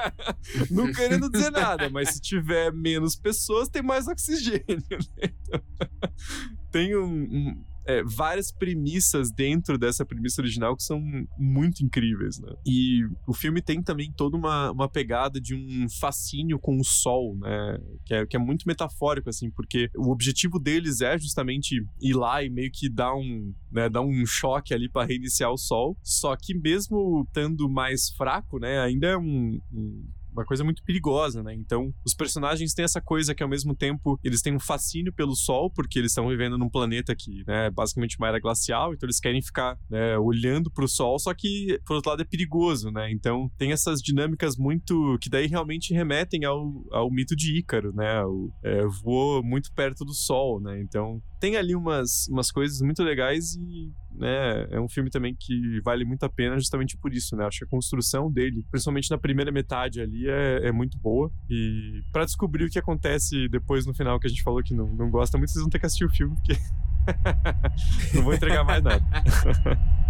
não querendo dizer nada, mas se tiver menos pessoas, tem mais oxigênio. Né? tem um, um é, várias premissas dentro dessa premissa original que são muito incríveis, né? E o filme tem também toda uma, uma pegada de um fascínio com o sol, né? Que é, que é muito metafórico, assim, porque o objetivo deles é justamente ir lá e meio que dar um, né, dar um choque ali para reiniciar o sol. Só que mesmo estando mais fraco, né, ainda é um, um uma coisa muito perigosa, né? Então, os personagens têm essa coisa que ao mesmo tempo eles têm um fascínio pelo sol, porque eles estão vivendo num planeta que, né, é basicamente uma era glacial, então eles querem ficar né, olhando pro sol, só que por outro lado é perigoso, né? Então, tem essas dinâmicas muito que daí realmente remetem ao, ao mito de Ícaro, né? O, é, voou muito perto do sol, né? Então, tem ali umas, umas coisas muito legais e né, é um filme também que vale muito a pena justamente por isso, né? Acho que a construção dele, principalmente na primeira metade ali, é, é muito boa. E para descobrir o que acontece depois no final, que a gente falou que não, não gosta muito, vocês vão ter que assistir o filme, porque não vou entregar mais nada.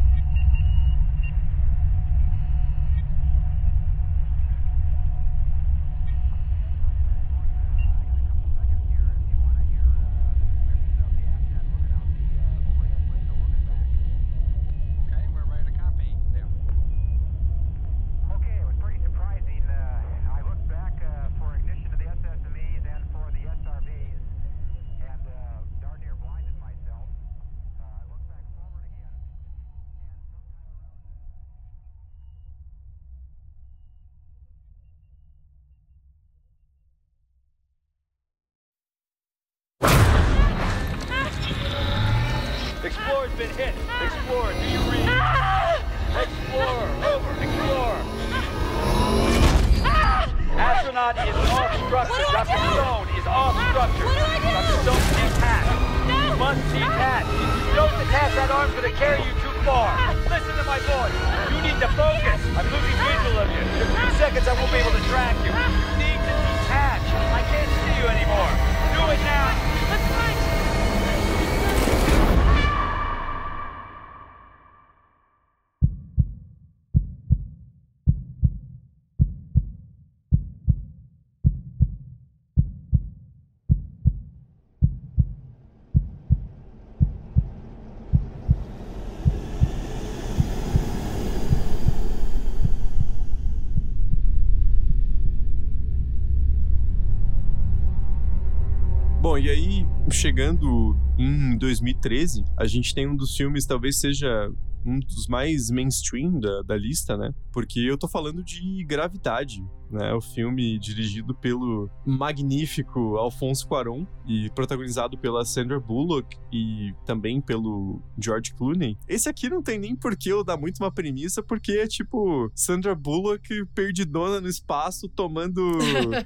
chegando em 2013, a gente tem um dos filmes, talvez seja um dos mais mainstream da, da lista, né? Porque eu tô falando de Gravidade, né? O filme dirigido pelo magnífico Alfonso Cuarón e protagonizado pela Sandra Bullock e também pelo George Clooney. Esse aqui não tem nem por que eu dar muito uma premissa, porque é tipo Sandra Bullock perdidona no espaço, tomando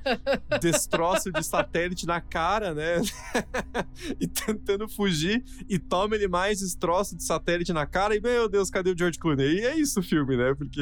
destroço de satélite na cara, né? e tentando fugir, e toma ele mais destroço de satélite na cara, e meu Deus, cadê o George Clooney? E é isso o filme, né? Porque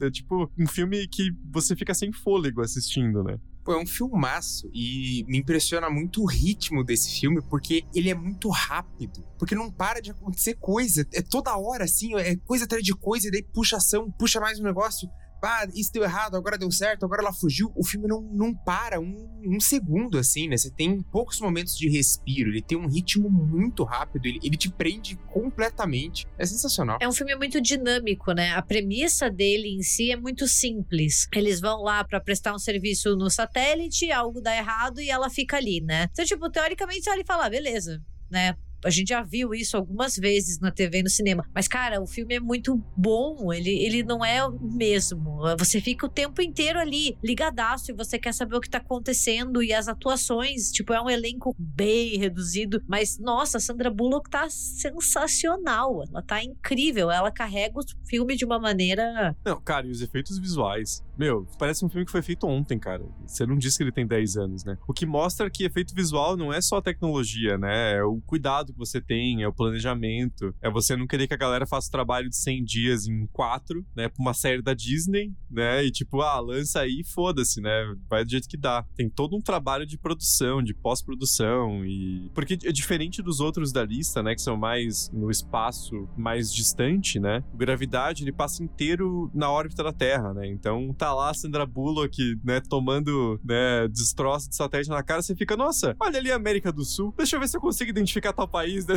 é, é tipo um filme que você fica sem fôlego assistindo, né?
Pô, é um filmaço e me impressiona muito o ritmo desse filme, porque ele é muito rápido. Porque não para de acontecer coisa. É toda hora, assim, é coisa atrás de coisa, e daí puxa ação, puxa mais um negócio. Ah, isso deu errado, agora deu certo, agora ela fugiu. O filme não, não para um, um segundo, assim, né? Você tem poucos momentos de respiro, ele tem um ritmo muito rápido, ele, ele te prende completamente. É sensacional.
É um filme muito dinâmico, né? A premissa dele em si é muito simples. Eles vão lá pra prestar um serviço no satélite, algo dá errado e ela fica ali, né? Então, tipo, teoricamente você olha e fala, ah, beleza, né? A gente já viu isso algumas vezes na TV e no cinema. Mas, cara, o filme é muito bom. Ele, ele não é o mesmo. Você fica o tempo inteiro ali, ligadaço, e você quer saber o que tá acontecendo. E as atuações, tipo, é um elenco bem reduzido. Mas, nossa, a Sandra Bullock tá sensacional. Ela tá incrível. Ela carrega o filme de uma maneira.
Não, cara, e os efeitos visuais? Meu, parece um filme que foi feito ontem, cara. Você não disse que ele tem 10 anos, né? O que mostra que efeito visual não é só a tecnologia, né? É o cuidado que você tem, é o planejamento. É você não querer que a galera faça o trabalho de 100 dias em 4, né? Pra uma série da Disney, né? E tipo, ah, lança aí e foda-se, né? Vai do jeito que dá. Tem todo um trabalho de produção, de pós-produção e... Porque é diferente dos outros da lista, né? Que são mais no espaço mais distante, né? Gravidade, ele passa inteiro na órbita da Terra, né? Então tá lá a Sandra Bullock, né? Tomando, né? Destroço de satélite na cara. Você fica, nossa, olha ali a América do Sul. Deixa eu ver se eu consigo identificar tal país. Né?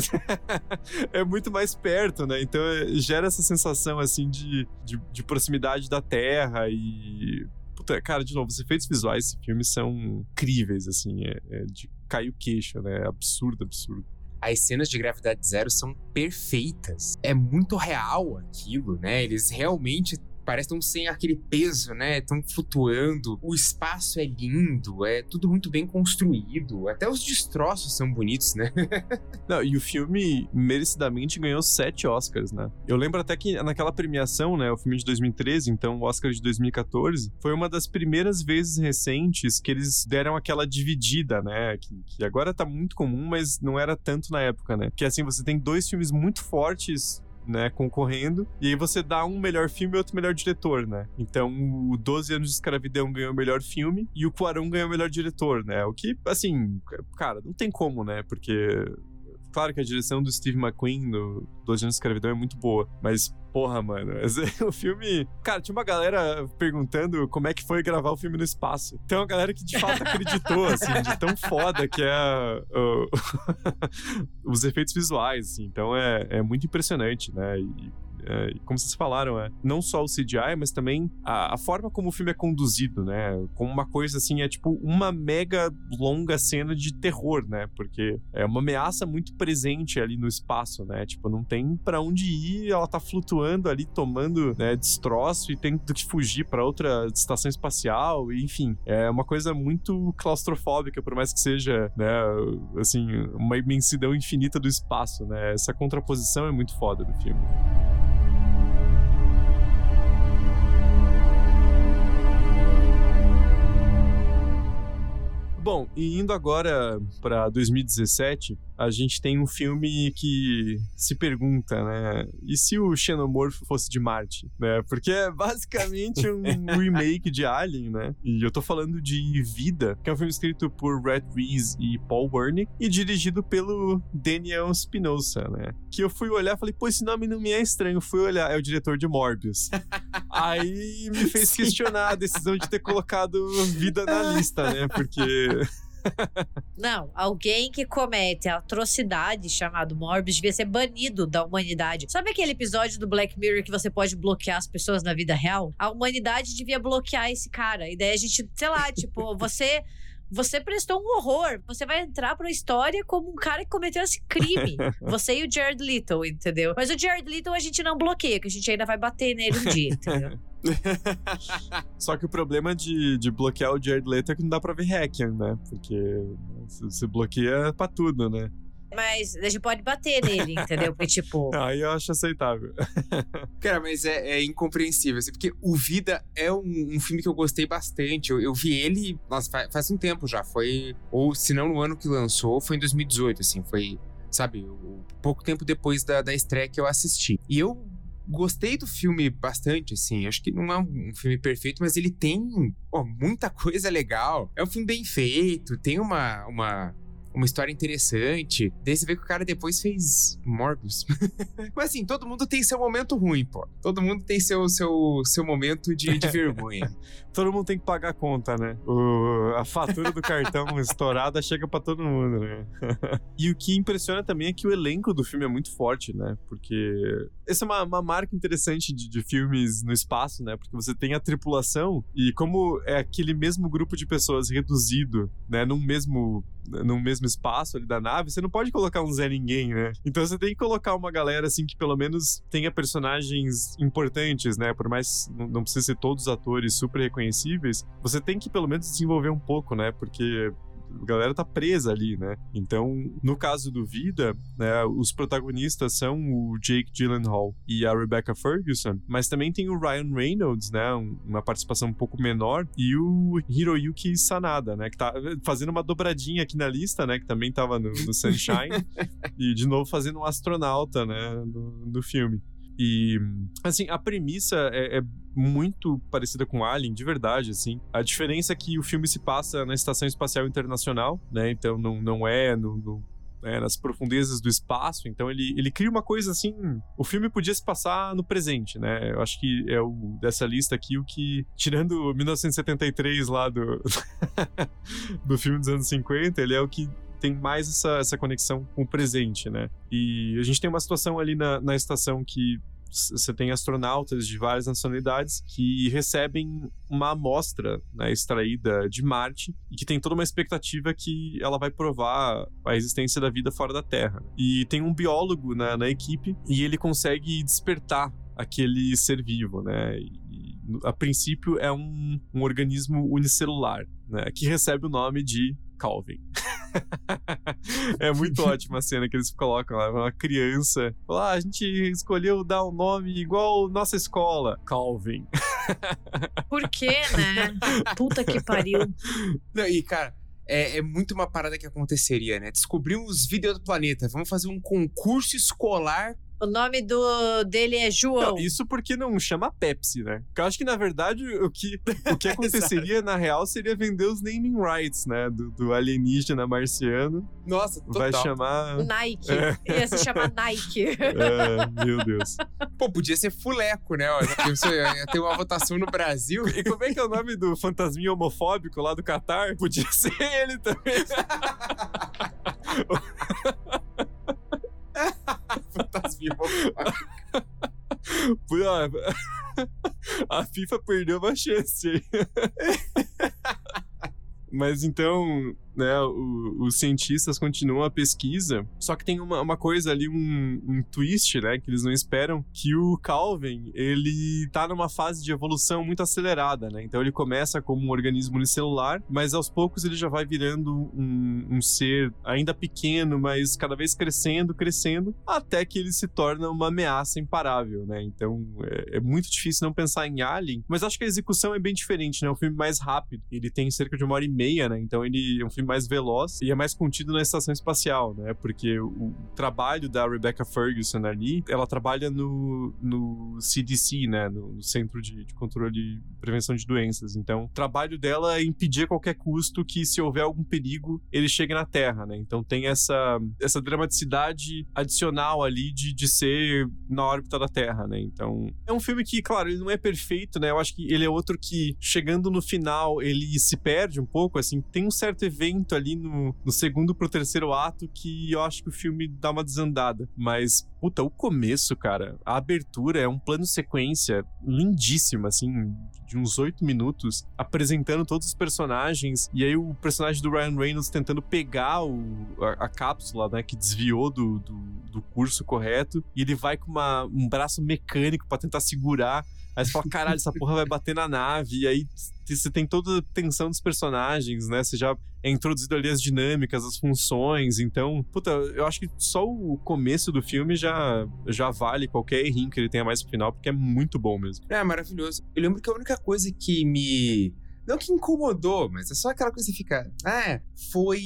é muito mais perto, né? Então é, gera essa sensação, assim, de, de, de proximidade da Terra e Puta, cara, de novo, os efeitos visuais desse filme são incríveis, assim, é, é de cair o queixo, né? É absurdo, absurdo.
As cenas de gravidade zero são perfeitas. É muito real aquilo, né? Eles realmente parece tão sem aquele peso, né? Tão flutuando. O espaço é lindo, é tudo muito bem construído. Até os destroços são bonitos, né?
Não, e o filme merecidamente ganhou sete Oscars, né? Eu lembro até que naquela premiação, né, o filme de 2013, então o Oscar de 2014, foi uma das primeiras vezes recentes que eles deram aquela dividida, né? Que, que agora tá muito comum, mas não era tanto na época, né? Que assim, você tem dois filmes muito fortes né, concorrendo, e aí você dá um melhor filme e outro melhor diretor, né? Então, o 12 anos de escravidão ganhou o melhor filme e o Quarão ganhou o melhor diretor, né? O que, assim, cara, não tem como, né? Porque claro que a direção do Steve McQueen no 12 anos de escravidão é muito boa, mas porra, mano, o filme, cara, tinha uma galera perguntando como é que foi gravar o filme no espaço. Tem uma galera que de fato acreditou, assim, de tão foda que é uh, os efeitos visuais, assim. Então é, é muito impressionante, né? E, é, como vocês falaram, é, não só o CGI, mas também a, a, forma como o filme é conduzido, né? Como uma coisa assim, é tipo uma mega longa cena de terror, né? Porque é uma ameaça muito presente ali no espaço, né? Tipo, não tem para onde ir, ela tá flutuando ali, tomando né, destroço e tendo que fugir para outra estação espacial, e, enfim, é uma coisa muito claustrofóbica, por mais que seja, né, assim, uma imensidão infinita do espaço, né? Essa contraposição é muito foda do filme. Bom, e indo agora para 2017, a gente tem um filme que se pergunta, né? E se o Xenomorfo fosse de Marte, né? Porque é basicamente um remake de Alien, né? E eu tô falando de Vida, que é um filme escrito por Red Reese e Paul Wernick e dirigido pelo Daniel Spinoza, né? Que eu fui olhar e falei, pô, esse nome não me é estranho. Fui olhar, é o diretor de Morbius. Aí me fez questionar a decisão de ter colocado Vida na lista, né? Porque
Não, alguém que comete atrocidade chamado Morbius devia ser banido da humanidade. Sabe aquele episódio do Black Mirror que você pode bloquear as pessoas na vida real? A humanidade devia bloquear esse cara. E daí a gente, sei lá, tipo, você você prestou um horror. Você vai entrar pra história como um cara que cometeu esse crime. Você e o Jared Little, entendeu? Mas o Jared Little a gente não bloqueia, que a gente ainda vai bater nele um dia, entendeu?
Só que o problema de, de bloquear o Jared Leto é que não dá pra ver hacking, né? Porque se bloqueia pra tudo, né?
Mas a gente pode bater nele, entendeu? Porque, tipo.
Aí eu acho aceitável.
Cara, mas é, é incompreensível, assim, porque O Vida é um, um, filme que eu gostei bastante. Eu, eu vi ele, nossa, faz, faz, um tempo já. Foi. Ou se não no ano que lançou, foi em 2018, assim. Foi, sabe, pouco tempo depois da, da estreia que eu assisti. E eu gostei do filme bastante, assim. Acho que não é um filme perfeito, mas ele tem ó, muita coisa legal. É um filme bem feito, tem uma, uma uma história interessante. Daí você vê que o cara depois fez Morbius. Mas assim, todo mundo tem seu momento ruim, pô. Todo mundo tem seu, seu, seu momento de, de vergonha.
todo mundo tem que pagar a conta, né? O, a fatura do cartão estourada chega para todo mundo, né? e o que impressiona também é que o elenco do filme é muito forte, né? Porque essa é uma, uma marca interessante de, de filmes no espaço, né? Porque você tem a tripulação e como é aquele mesmo grupo de pessoas reduzido, né? Num mesmo num mesmo espaço ali da nave, você não pode colocar um Zé Ninguém, né? Então você tem que colocar uma galera assim que pelo menos tenha personagens importantes, né? Por mais não precisa ser todos atores super reconhecíveis, você tem que pelo menos desenvolver um pouco, né? Porque a galera tá presa ali, né? Então, no caso do Vida, né, os protagonistas são o Jake Gyllenhaal e a Rebecca Ferguson, mas também tem o Ryan Reynolds, né, uma participação um pouco menor, e o Hiroyuki Sanada, né, que tá fazendo uma dobradinha aqui na lista, né, que também tava no, no Sunshine, e de novo fazendo um astronauta, né, no, no filme. E, assim, a premissa é, é, muito parecida com Alien, de verdade, assim. A diferença é que o filme se passa na Estação Espacial Internacional, né? Então não, não é no, no é, nas profundezas do espaço. Então ele, ele cria uma coisa assim. O filme podia se passar no presente, né? Eu acho que é o dessa lista aqui o que, tirando 1973 lá do, do filme dos anos 50, ele é o que tem mais essa, essa conexão com o presente, né? E a gente tem uma situação ali na, na estação que você tem astronautas de várias nacionalidades que recebem uma amostra né, extraída de Marte e que tem toda uma expectativa que ela vai provar a existência da vida fora da Terra. E tem um biólogo na, na equipe e ele consegue despertar aquele ser vivo, né? E a princípio é um, um organismo unicelular, né? Que recebe o nome de Calvin. é muito ótima a cena que eles colocam lá. Uma criança. Fala, ah, a gente escolheu dar um nome igual nossa escola. Calvin.
Por quê, né? Puta que pariu.
Não, e, cara, é, é muito uma parada que aconteceria, né? Descobrimos vida do planeta. Vamos fazer um concurso escolar.
O nome do dele é João.
Não, isso porque não chama Pepsi, né? Porque eu acho que, na verdade, o que, o que aconteceria, na real, seria vender os naming rights, né? Do, do alienígena marciano.
Nossa, total.
Vai chamar.
Nike.
É.
Ia se chamar Nike.
É, meu Deus.
Pô, podia ser fuleco, né? Ia ter uma votação no Brasil.
E como é que é o nome do fantasminha homofóbico lá do Catar? Podia ser ele também.
Fantasminha.
Pô, A FIFA perdeu uma chance aí. Mas então, né, o- os cientistas continuam a pesquisa, só que tem uma, uma coisa ali, um, um twist, né, que eles não esperam, que o Calvin, ele tá numa fase de evolução muito acelerada, né, então ele começa como um organismo unicelular, mas aos poucos ele já vai virando um, um ser ainda pequeno, mas cada vez crescendo, crescendo, até que ele se torna uma ameaça imparável, né, então é, é muito difícil não pensar em Alien, mas acho que a execução é bem diferente, né, é um filme mais rápido, ele tem cerca de uma hora e meia, né, então ele é um filme mais veloz e é mais contido na estação espacial, né? Porque o, trabalho da Rebecca Ferguson ali, ela trabalha no, no CDC, né? No, no Centro de, de Controle e Prevenção de Doenças. Então, o trabalho dela é impedir a qualquer custo que, se houver algum perigo, ele chegue na Terra, né? Então tem essa, essa dramaticidade adicional ali de, de ser na órbita da Terra, né? Então, é um filme que, claro, ele não é perfeito, né? Eu acho que ele é outro que, chegando no final, ele se perde um pouco, assim, tem um certo evento ali no, no segundo pro terceiro ato que eu acho que o filme dá uma desandada. Mas, puta, o começo, cara, a abertura é um plano sequência lindíssima, assim, de uns oito minutos, apresentando todos os personagens, e aí o personagem do Ryan Reynolds tentando pegar o, a, a cápsula, né, que desviou do, do, do curso correto, e ele vai com uma, um braço mecânico pra tentar segurar. Aí você fala, caralho, essa porra vai bater na nave. E aí você tem toda a tensão dos personagens, né? Você já é introduzido ali as dinâmicas, as funções. Então, puta, eu acho que só o começo do filme já, já vale qualquer errinho que ele tenha mais pro final, porque é muito bom mesmo.
É, maravilhoso. Eu lembro que a única coisa que me. Não que incomodou, mas é só aquela coisa que fica. Ah, foi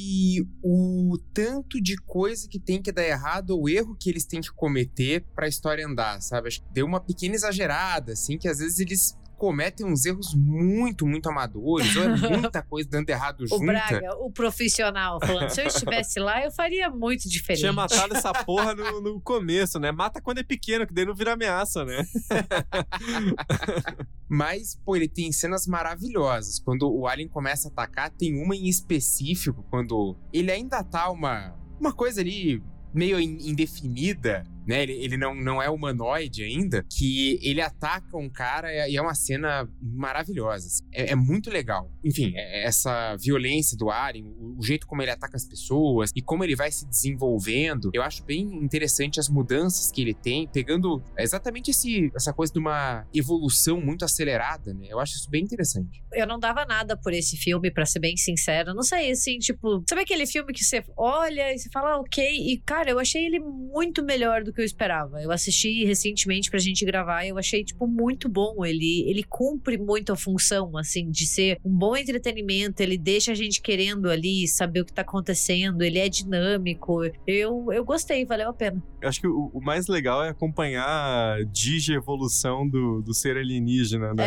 o tanto de coisa que tem que dar errado, ou erro que eles têm que cometer pra história andar, sabe? Acho que deu uma pequena exagerada, assim, que às vezes eles cometem uns erros muito, muito amadores, ou é muita coisa dando errado
O
junta.
Braga, o profissional, falando: se eu estivesse lá, eu faria muito diferente.
Tinha matado essa porra no, no começo, né? Mata quando é pequeno, que daí não vira ameaça, né?
Mas, pô, ele tem cenas maravilhosas. Quando o Alien começa a atacar, tem uma em específico, quando ele ainda tá uma, uma coisa ali meio in- indefinida, né? Ele, ele não, não é humanoide ainda, que ele ataca um cara e é uma cena maravilhosa. assim. É, é muito legal. Enfim, é- essa violência do Alien, o, o jeito como ele ataca as pessoas e como ele vai se desenvolvendo, eu acho bem interessante as mudanças que ele tem, pegando exatamente esse, essa coisa de uma evolução muito acelerada, né? Eu acho isso bem interessante.
Eu não dava nada por esse filme, pra ser bem sincera. Não sei, assim, tipo, sabe aquele filme que você olha e você fala, ah, ok, e cara, eu achei ele muito melhor do que eu esperava. Eu assisti recentemente pra gente gravar e eu achei, tipo, muito bom. Ele, ele cumpre muito a função, assim, de ser um bom entretenimento, ele deixa a gente querendo ali saber o que tá acontecendo, ele é dinâmico. Eu, eu gostei, valeu a pena.
Eu acho que o, o mais legal é acompanhar a digievolução do, do ser alienígena, né?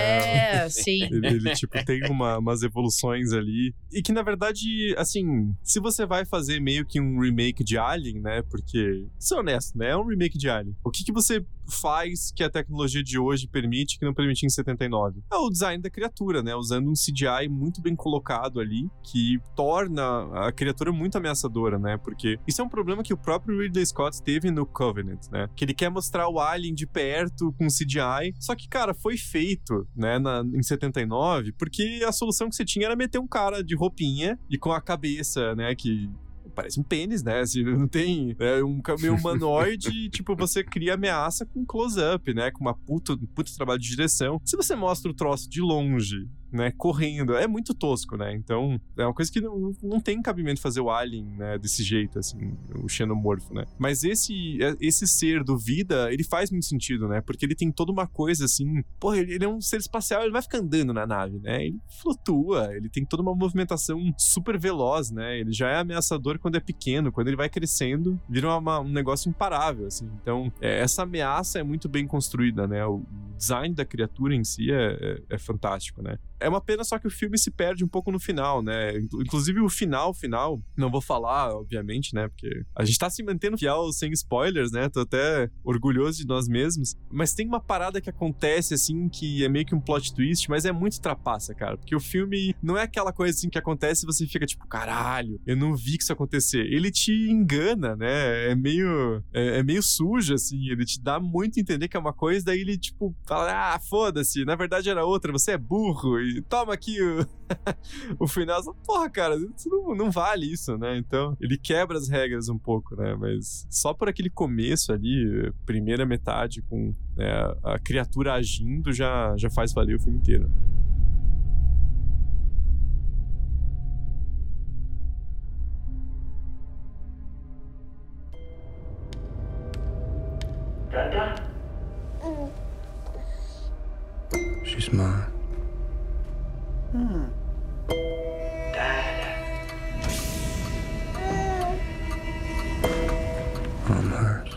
É, sim.
Ele, ele, tipo, tem uma- umas evoluções ali. E que, na verdade, assim, se você vai fazer meio que um remake de Alien, né? Porque, ser honesto, né? É um remake de Alien. O que, que você faz que a tecnologia de hoje permite que não permitia em 79? É o design da criatura, né? Usando um CGI muito bem colocado ali, que torna a criatura muito ameaçadora, né? Porque isso é um problema que o próprio Ridley Scott teve no Covenant, né? Que ele quer mostrar o Alien de perto com CGI, só que, cara, foi feito, né, na, em 79, porque a solução que você tinha era meter um cara de roupinha e com a cabeça, né, que parece um pênis, né? Assim, não tem é um meio humanoide e, tipo, você cria ameaça com close-up, né? Com uma puta, um puta trabalho de direção. Se você mostra o troço de longe né, correndo. É muito tosco, né? Então, é uma coisa que não, não tem cabimento fazer o Alien, né, desse jeito, assim, o xenomorfo, né? Mas esse, é, esse ser do Vida, ele faz muito sentido, né? Porque ele tem toda uma coisa, assim... Porra, ele, ele é um ser espacial, ele vai ficar andando na nave, né? Ele flutua, ele tem toda uma movimentação super veloz, né? Ele já é ameaçador quando é pequeno, quando ele vai crescendo, vira uma, um negócio imparável, assim. Então, é, essa ameaça é muito bem construída, né? O design da criatura em si é, é, é fantástico, né? É uma pena só que o filme se perde um pouco no final, né? Inclusive o final, final, não vou falar, obviamente, né? Porque a gente tá se mantendo fiel sem spoilers, né? Tô até orgulhoso de nós mesmos. Mas tem uma parada que acontece, assim, que é meio que um plot twist, mas é muito trapaça, cara. Porque o filme não é aquela coisa assim que acontece e você fica tipo, caralho, eu não vi que isso acontecer. Ele te engana, né? É meio, é, é meio sujo, assim. Ele te dá muito a entender que é uma coisa, daí ele, tipo, fala, ah, foda-se, na verdade era outra, você é burro. E toma aqui o, o final. Porra, cara, isso não, não vale isso, né? Então, ele quebra as regras um pouco, né? Mas só por aquele começo ali, primeira metade, com né, a criatura agindo, já, já faz valer o filme inteiro.
She's mine. I'm hers.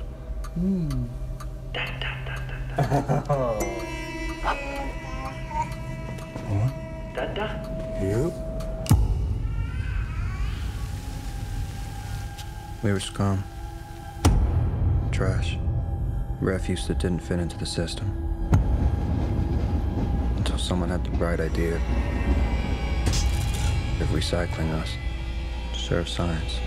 Yep. We were scum. Trash. Refuse that didn't fit into the system. Until someone had the bright idea of recycling us to serve science.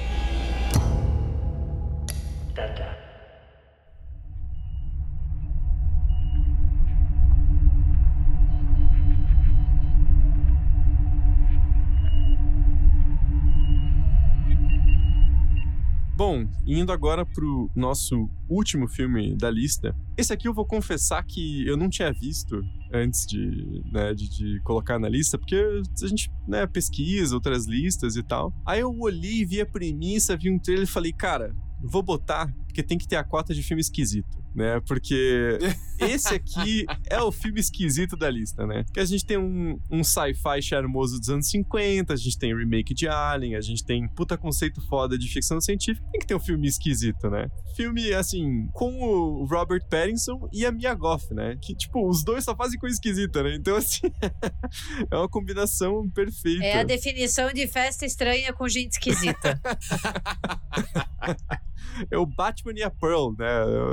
Bom, indo agora pro nosso último filme da lista. Esse aqui eu vou confessar que eu não tinha visto antes de, né, de, de colocar na lista, porque a gente né, pesquisa outras listas e tal. Aí eu olhei, vi a premissa, vi um trailer e falei, cara, vou botar, porque tem que ter a cota de filme esquisito, né? Porque esse aqui é o filme esquisito da lista, né? Que a gente tem um, um sci-fi charmoso dos anos 50, a gente tem remake de Alien, a gente tem puta conceito foda de ficção científica, tem que ter um filme esquisito, né? Filme, assim, com o Robert Pattinson e a Mia Goff, né? Que, tipo, os dois só fazem coisa esquisita, né? Então, assim, é uma combinação perfeita.
É a definição de festa estranha com gente esquisita.
é o Batman e a Pearl, né?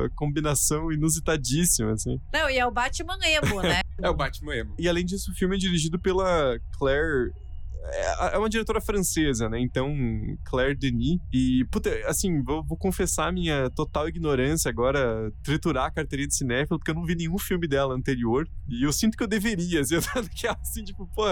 É combinação inusitadíssima, assim.
Não, e é o Batman emo, né?
É o Batman emo.
E além disso, o filme é dirigido pela Claire é uma diretora francesa, né? Então, Claire Denis. E, puta, assim, vou, vou, confessar minha total ignorância agora, triturar a carteirinha de cinéfilo, porque eu não vi nenhum filme dela anterior. E eu sinto que eu deveria, assim, eu tô assim, tipo, pô,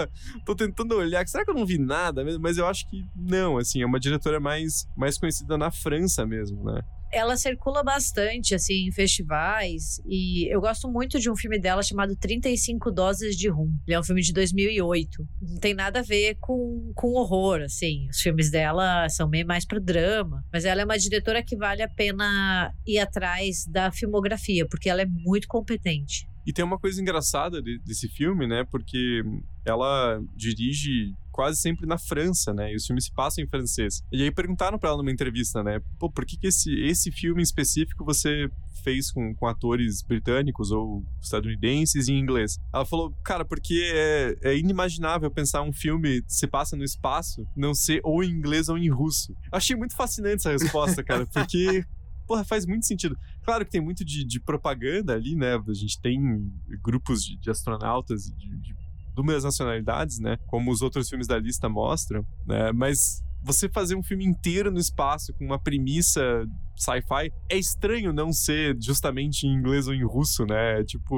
tô tentando olhar, será que eu não vi nada? Mas eu acho que não, assim, é uma diretora mais, mais conhecida na França mesmo, né?
Ela circula bastante, assim, em festivais. E eu gosto muito de um filme dela chamado 35 Doses de Rum. Ele é um filme de 2008. Não tem nada a ver com, com horror, assim. Os filmes dela são meio mais pro drama. Mas ela é uma diretora que vale a pena ir atrás da filmografia, porque ela é muito competente.
E tem uma coisa engraçada de, desse filme, né? Porque ela dirige quase sempre na França, né? E os filmes se passam em francês. E aí perguntaram para ela numa entrevista, né? Pô, por que, que esse, esse filme em específico você fez com, com atores britânicos ou estadunidenses em inglês? Ela falou, cara, porque é, é inimaginável pensar um filme se passa no espaço não ser ou em inglês ou em russo. Achei muito fascinante essa resposta, cara, porque porra, faz muito sentido. Claro que tem muito de, de propaganda ali, né? A gente tem grupos de, de astronautas de, de inúmeras nacionalidades, né? Como os outros filmes da lista mostram, né? Mas você fazer um filme inteiro no espaço com uma premissa sci-fi é estranho não ser justamente em inglês ou em russo, né? Tipo,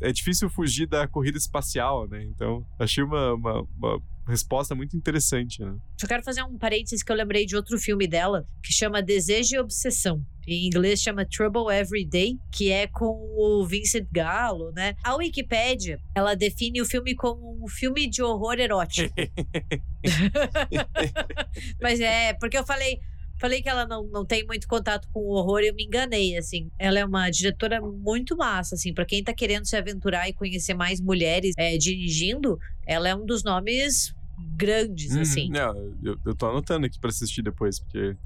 é difícil fugir da corrida espacial, né? Então, achei uma, uma, uma resposta muito interessante, né?
Só quero fazer um parênteses que eu lembrei de outro filme dela, que chama Desejo e Obsessão. Em inglês chama Trouble Every Day, que é com o Vincent Gallo, né? A Wikipédia, ela define o filme como um filme de horror erótico. Mas é, porque eu falei, falei que ela não, não tem muito contato com o horror e eu me enganei, assim. Ela é uma diretora muito massa, assim, para quem tá querendo se aventurar e conhecer mais mulheres é, dirigindo, ela é um dos nomes grandes,
Uhum.
assim.
Não, eu, eu tô anotando aqui pra assistir depois, porque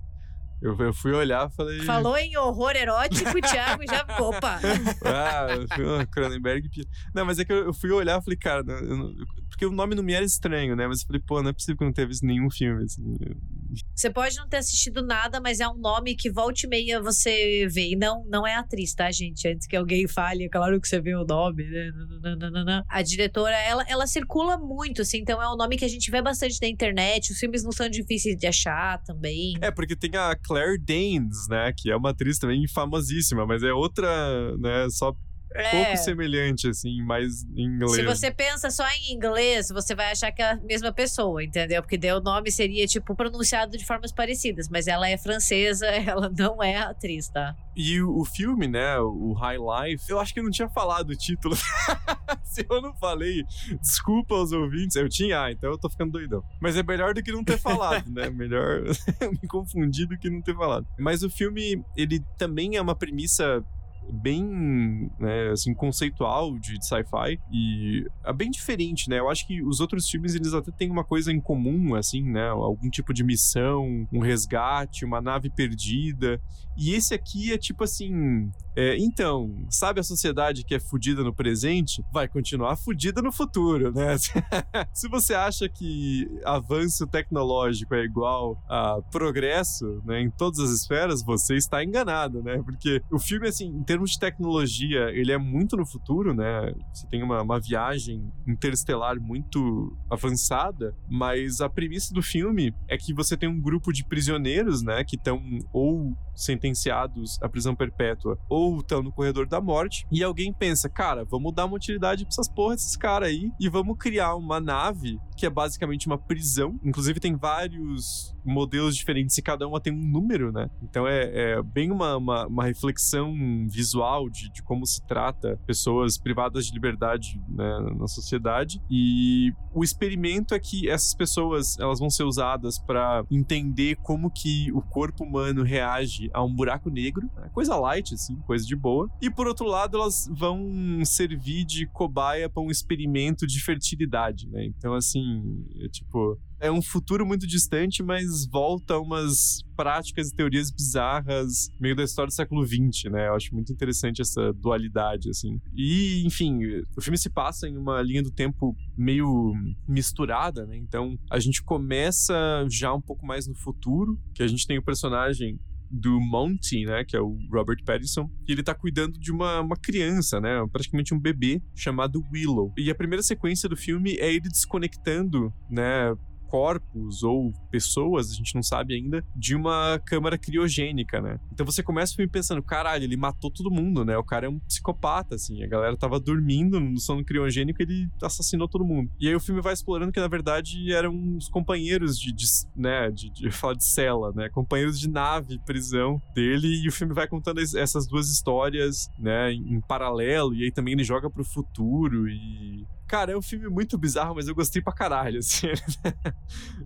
eu, eu fui olhar e falei.
Falou em horror erótico, o Thiago já. Opa!
Ah, Cronenberg. Não, mas é que eu eu fui olhar e falei, cara, não- eu não- porque o nome não me era estranho, né? Mas eu falei, pô, não é possível que eu não tenha visto nenhum filme. Assim.
Você pode não ter assistido nada, mas é um nome que volta e meia você vê. E não, não é atriz, tá, gente? Antes que alguém fale, é claro que você vê o nome, né? A diretora, ela, ela circula muito, assim, então é um nome que a gente vê bastante na internet. Os filmes não são difíceis de achar também.
É, porque tem a Claire Danes, né? Que é uma atriz também famosíssima, mas é outra, né? Só
É.
pouco semelhante, assim, mais em inglês.
Se você pensa só em inglês, você vai achar que é a mesma pessoa, entendeu? Porque daí o nome seria, tipo, pronunciado de formas parecidas. Mas ela é francesa, ela não é atriz, tá?
E o, o filme, né, o High Life, eu acho que eu não tinha falado o título. Se eu não falei, desculpa aos ouvintes. Eu tinha, ah, então eu tô ficando doidão. Mas é melhor do que não ter falado, né? Melhor me confundir do que não ter falado. Mas o filme, ele também é uma premissa bem, né, assim, conceitual de, de sci-fi e é bem diferente, né? Eu acho que os outros filmes, eles até têm uma coisa em comum, assim, né? Algum tipo de missão, um resgate, uma nave perdida. E esse aqui é tipo assim. é, então, sabe a sociedade que é fudida no presente? Vai continuar fudida no futuro, né? Se você acha que avanço tecnológico é igual a progresso, né, em todas as esferas, você está enganado, né? Porque o filme, assim, em termos de tecnologia, ele é muito no futuro, né? Você tem uma, uma viagem interestelar muito avançada, mas a premissa do filme é que você tem um grupo de prisioneiros, né, que estão ou sentenciados à prisão perpétua ou estão no corredor da morte, e alguém pensa, cara, vamos dar uma utilidade pra essas porra desses caras aí e vamos criar uma nave que é basicamente uma prisão. Inclusive tem vários modelos diferentes e cada uma tem um número, né? Então é, é bem uma, uma, uma reflexão visual de, de como se trata pessoas privadas de liberdade né, na sociedade. E o experimento é que essas pessoas elas vão ser usadas para entender como que o corpo humano reage buraco negro, né? coisa light assim, coisa de boa. E por outro lado, elas vão servir de cobaia para um experimento de fertilidade, né? Então assim, é tipo é um futuro muito distante, mas volta a umas práticas e teorias bizarras meio da história do século XX, né? Eu acho muito interessante essa dualidade, assim. E, enfim, o filme se passa em uma linha do tempo meio misturada, né? Então, a gente começa já um pouco mais no futuro, que a gente tem o personagem do Monty, né, que é o Robert Pattinson, e ele tá cuidando de uma, uma criança, né, praticamente um bebê chamado Willow. E a primeira sequência do filme é ele desconectando, né, corpos ou pessoas, a gente não sabe ainda, de uma câmara criogênica, né? Então você começa o filme pensando, caralho, ele matou todo mundo, né? O cara é um psicopata, assim. A galera tava dormindo no sono criogênico e ele assassinou todo mundo. E aí o filme vai explorando que, na verdade, eram os companheiros de, de né, de, de falar de cela, né? Companheiros de nave, prisão dele. E o filme vai contando es- essas duas histórias, né, em paralelo. E aí também ele joga pro futuro e... Cara, é um filme muito bizarro, mas eu gostei pra caralho, assim.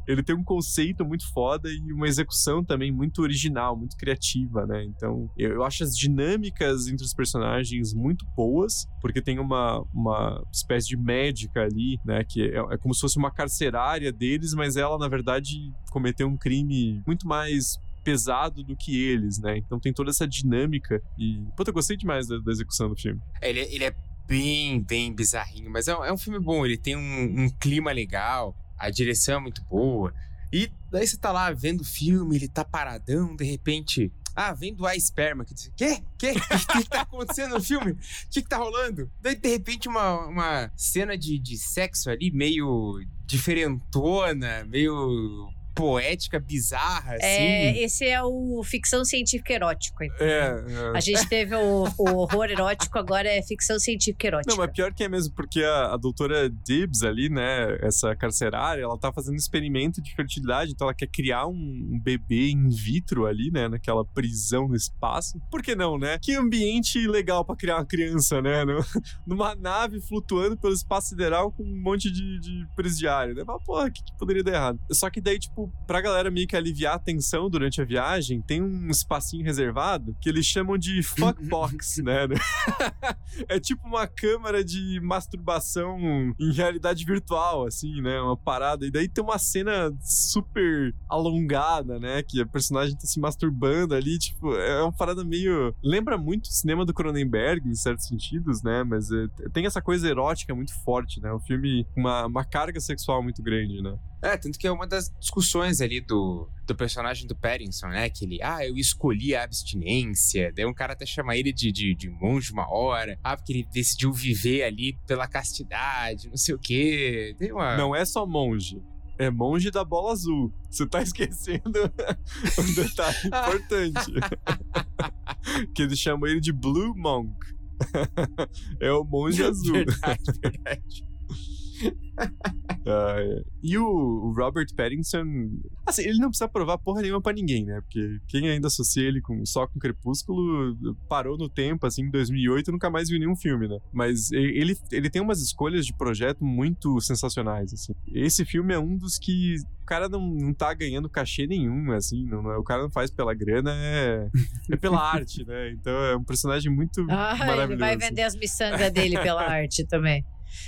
ele tem um conceito muito foda e uma execução também muito original, muito criativa, né? Então, eu, eu acho as dinâmicas entre os personagens muito boas, porque tem uma, uma espécie de médica ali, né? Que é, é como se fosse uma carcerária deles, mas ela, na verdade, cometeu um crime muito mais pesado do que eles, né? Então tem toda essa dinâmica e... Puta, eu gostei demais da, da execução do filme.
Ele, ele é bem, bem bizarrinho, mas é, um- é um filme bom. Ele tem um, um clima legal, a direção é muito boa. E daí você tá lá vendo o filme, ele tá paradão, de repente. Ah, vem doar esperma. Que diz, Quê? Quê? O que, que tá acontecendo no filme? O que, que tá rolando? Daí, de repente, uma, uma cena de, de sexo ali meio diferentona, meio poética, bizarra, assim.
É, esse é o ficção científica erótico. entendeu?
É, é.
A gente teve o, o horror erótico, agora é ficção científica erótica.
Não, mas pior que é mesmo, porque a, a doutora Dibbs ali, né, essa carcerária, ela tá fazendo um experimento de fertilidade, então ela quer criar um, um bebê in vitro ali, né, naquela prisão no espaço. Por que não, né? Que ambiente legal pra criar uma criança, né? no- numa nave flutuando pelo espaço sideral com um monte de, de presidiário, né? Mas, porra, o que, que poderia dar errado? Só que daí, tipo, pra galera meio que aliviar a tensão durante a viagem, tem um espacinho reservado que eles chamam de fuckbox, né? é tipo uma câmara de masturbação em realidade virtual, assim, né? Uma parada. E daí tem uma cena super alongada, né? Que a personagem tá se masturbando ali, tipo, é uma parada meio. Lembra muito o cinema do Cronenberg, em certos sentidos, né? Mas é, tem essa coisa erótica muito forte, né? O filme com uma, uma carga sexual muito grande, né?
É, tanto que é uma das discussões ali do, do personagem do Pattinson, né? Que ele, ah, eu escolhi a abstinência. Daí um cara até chama ele de, de, de monge uma hora. Ah, porque ele decidiu viver ali pela castidade, não sei o quê. Tem uma.
Não é só monge. É monge da bola azul. Você tá esquecendo um detalhe importante. que eles chamam ele de Blue Monk. é o monge azul.
Verdade, verdade.
É. E o, Robert Pattinson, assim, ele não precisa provar porra nenhuma pra ninguém, né? Porque quem ainda associa ele com, só com Crepúsculo parou no tempo, assim, em 2008 e nunca mais viu nenhum filme, né? Mas ele, ele tem umas escolhas de projeto muito sensacionais, assim. Esse filme é um dos que o cara não, não tá ganhando cachê nenhum, assim, não, não é- o cara não faz pela grana, é, é pela arte, né? Então é um personagem muito
Ah,
maravilhoso.
ele vai vender as miçangas dele pela arte também.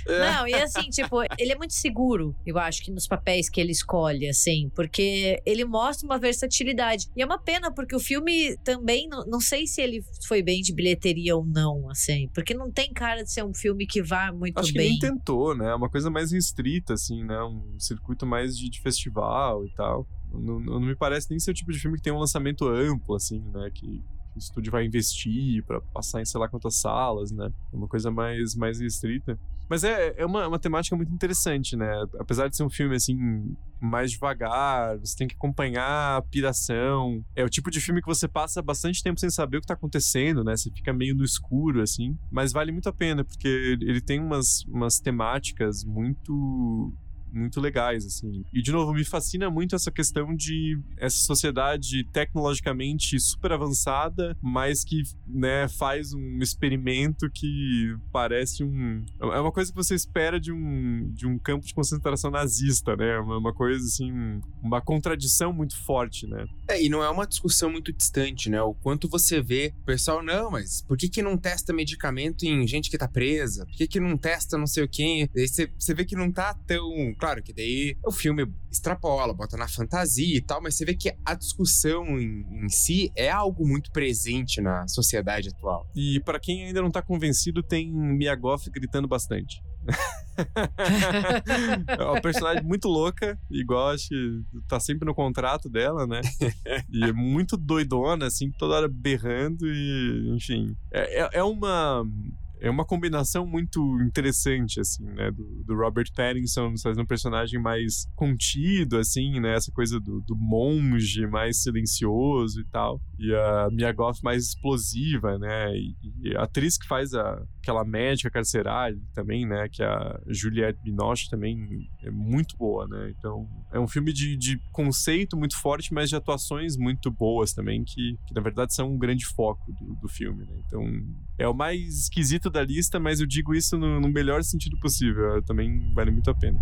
É.
Não, e assim, tipo, ele é muito seguro, eu acho, que nos papéis que ele escolhe, assim, porque ele mostra uma versatilidade. E é uma pena, porque o filme também, não, não sei se ele foi bem de bilheteria ou não, assim, porque não tem cara de ser um filme que vá muito
Acho que
bem.
nem tentou, né? É Uma coisa mais restrita, assim, né? Um circuito mais de, de festival e tal. Não, não me parece nem ser o tipo de filme que tem um lançamento amplo, assim, né? Que, que o estúdio vai investir pra passar em sei lá quantas salas, né? É uma coisa mais, mais restrita. Mas é, é uma, uma temática muito interessante, né? Apesar de ser um filme, assim, mais devagar, você tem que acompanhar a piração. É o tipo de filme que você passa bastante tempo sem saber o que tá acontecendo, né? Você fica meio no escuro, assim. Mas vale muito a pena, porque ele tem umas, umas temáticas muito muito legais, assim. E, de novo, me fascina muito essa questão de essa sociedade tecnologicamente super avançada, mas que, né, faz um experimento que parece um... É uma coisa que você espera de um, de um campo de concentração nazista, né? Uma, uma coisa, assim, uma contradição muito forte, né?
É, e não é uma discussão muito distante, né? O quanto você vê, o pessoal, não, mas por que que não testa medicamento em gente que tá presa? Por que que não testa não sei o quê? Você vê que não tá tão... Claro que daí o filme extrapola, bota na fantasia e tal, mas você vê que a discussão em, em si é algo muito presente na sociedade atual.
E pra quem ainda não tá convencido, tem Mia Goth gritando bastante. é uma personagem muito louca, igual acho que tá sempre no contrato dela, né? E é muito doidona, assim, toda hora berrando e, enfim. É, é, é uma. É uma combinação muito interessante, assim, né? Do, do Robert Pattinson fazendo um personagem mais contido, assim, né? Essa coisa do, do monge mais silencioso e tal. E a Mia Goth mais explosiva, né? E, e a atriz que faz a, aquela médica carcerária também, né? Que é a Juliette Binoche também é muito boa, né? Então, é um filme de, de conceito muito forte, mas de atuações muito boas também, que, que na verdade são um grande foco do, do filme, né? Então, é o mais esquisito da lista, mas eu digo isso no, no melhor sentido possível. Também vale muito a pena.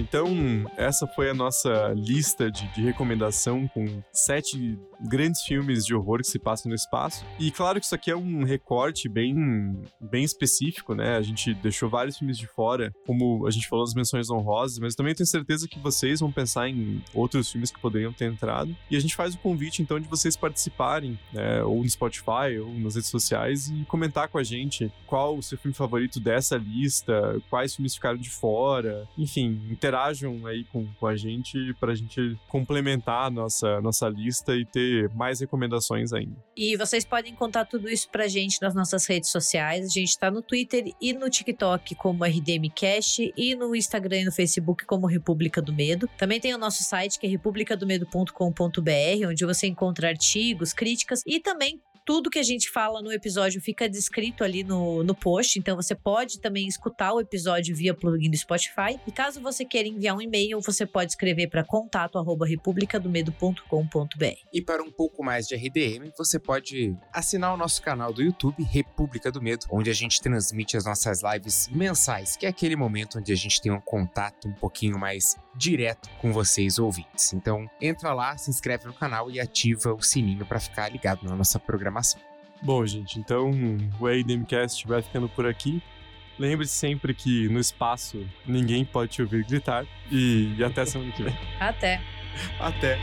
Então essa foi a nossa lista de, de recomendação com sete grandes filmes de horror que se passam no espaço. E claro que isso aqui é um recorte bem, bem específico, né? A gente deixou vários filmes de fora, como a gente falou nas menções honrosas, mas também tenho certeza que vocês vão pensar em outros filmes que poderiam ter entrado. E a gente faz o convite, então, de vocês participarem, né? ou no Spotify, ou nas redes sociais, e comentar com a gente qual o seu filme favorito dessa lista, quais filmes ficaram de fora. Enfim, interajam aí com, com a gente pra gente complementar a nossa, nossa lista e ter mais recomendações ainda.
E vocês podem contar tudo isso pra gente nas nossas redes sociais. A gente tá no Twitter e no TikTok como RDMcast e no Instagram e no Facebook como República do Medo. Também tem o nosso site que é republicadomedo.com.br, onde você encontra artigos, críticas e também tudo que a gente fala no episódio fica descrito ali no, no post, então você pode também escutar o episódio via plugin do Spotify. E caso você queira enviar um e-mail, você pode escrever para contato arroba republicadomedo.com.br.
E para um pouco mais de RDM, você pode assinar o nosso canal do YouTube, República do Medo, onde a gente transmite as nossas lives mensais, que é aquele momento onde a gente tem um contato um pouquinho mais direto com vocês ouvintes. Então, entra lá, se inscreve no canal e ativa o sininho para ficar ligado na nossa programação.
Bom, gente, então o ADMcast vai ficando por aqui. Lembre-se sempre que no espaço ninguém pode te ouvir gritar. E, e até semana que vem.
Até!
Até!